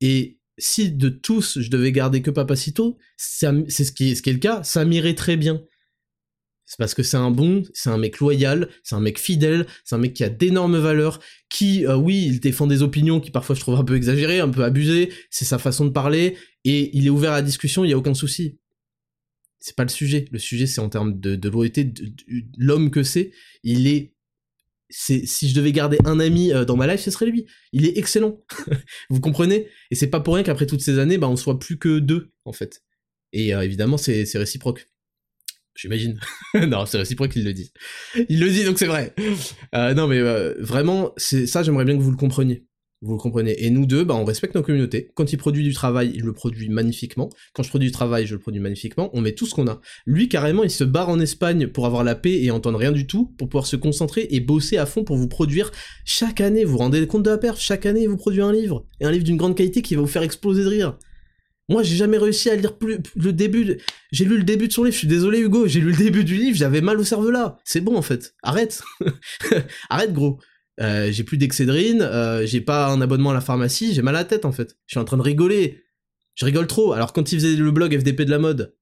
Speaker 1: Et si de tous je devais garder que Papacito, c'est ce qui, ce qui est le cas, ça m'irait très bien. C'est parce que c'est un bon, c'est un mec loyal, c'est un mec fidèle, c'est un mec qui a d'énormes valeurs, qui, oui, il défend des opinions qui parfois je trouve un peu exagérées, un peu abusées, c'est sa façon de parler, et il est ouvert à la discussion, il y a aucun souci. C'est pas le sujet. Le sujet, c'est en termes de, de loyauté, de, l'homme que c'est. Il est si je devais garder un ami euh, dans ma life, ce serait lui. Il est excellent. Vous comprenez? Et c'est pas pour rien qu'après toutes ces années, bah on soit plus que deux en fait. Et euh, évidemment, c'est réciproque. J'imagine. non, c'est réciproque qu'il le dit. Il le dit, donc c'est vrai. Euh, non, mais vraiment, c'est ça, j'aimerais bien que vous le compreniez. Vous le comprenez. Et nous deux, bah, on respecte nos communautés. Quand il produit du travail, il le produit magnifiquement. Quand je produis du travail, je le produis magnifiquement. On met tout ce qu'on a. Lui, carrément, il se barre en Espagne pour avoir la paix et entendre rien du tout, pour pouvoir se concentrer et bosser à fond pour vous produire chaque année. Vous vous rendez compte de la perf Chaque année, il vous produit un livre. Et un livre d'une grande qualité qui va vous faire exploser de rire. Moi, j'ai jamais réussi à lire plus le début. J'ai lu le début de son livre. Je suis désolé, Hugo. J'ai lu le début du livre. J'avais mal au cerveau là. C'est bon en fait. Arrête. Arrête, gros. Euh, j'ai plus d'excédrine. Euh, j'ai pas un abonnement à la pharmacie. J'ai mal à la tête en fait. Je suis en train de rigoler. Je rigole trop. Alors quand il faisait le blog FDP de la mode,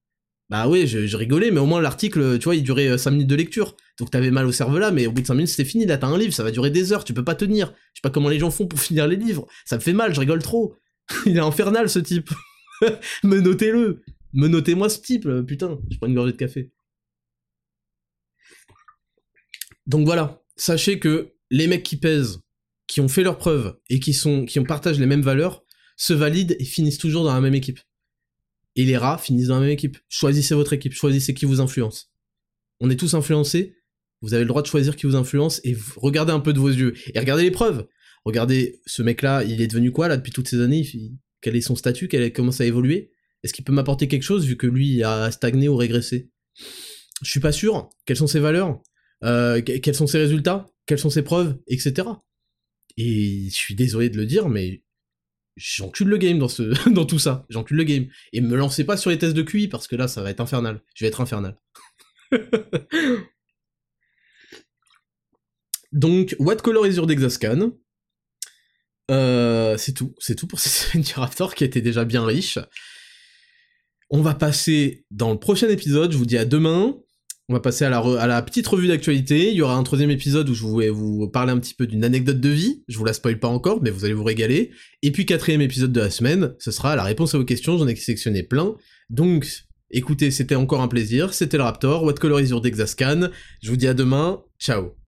Speaker 1: bah oui, je, rigolais, mais au moins l'article, tu vois, il durait 5 euh, minutes de lecture. Donc t'avais mal au cerveau là, mais au bout de 5 minutes c'était fini. Là t'as un livre, ça va durer des heures. Tu peux pas tenir. Je sais pas comment les gens font pour finir les livres. Ça me fait mal. Je rigole trop. il est infernal ce type. me notez-le. Me notez-moi ce type, putain. Je prends une gorgée de café. Donc voilà, sachez que les mecs qui pèsent, qui ont fait leurs preuves et qui sont, ont partagent les mêmes valeurs, se valident et finissent toujours dans la même équipe. et les rats finissent dans la même équipe. Choisissez votre équipe, choisissez qui vous influence. On est tous influencés, vous avez le droit de choisir qui vous influence et regardez un peu de vos yeux. Et regardez les preuves. Regardez, ce mec-là, il est devenu quoi là depuis toutes ces années? Quel est son statut? Quel commence à évoluer Est-ce qu'il peut m'apporter quelque chose vu que lui a stagné ou régressé? Je suis pas sûr. Quelles sont ses valeurs? Euh, Quels sont ses résultats? Quelles sont ses preuves Etc. Et je suis désolé de le dire, mais j'encule le game dans, tout ça. J'encule le game. Et me lancez pas sur les tests de QI parce que là, ça va être infernal. Je vais être infernal. Donc, What Color is your Dexascan? Euh, C'est tout, c'est tout pour cette semaine qui était déjà bien riche. On va passer dans le prochain épisode, je vous dis à demain. On va passer à la, petite revue d'actualité. Il y aura un troisième épisode où je vais vous parler un petit peu d'une anecdote de vie. Je vous la spoil pas encore, mais vous allez vous régaler. Et puis quatrième épisode de la semaine, ce sera la réponse à vos questions. J'en ai sélectionné plein. Donc, écoutez, c'était encore un plaisir. C'était le Raptor. What Color is your Dexascan? Je vous dis à demain. Ciao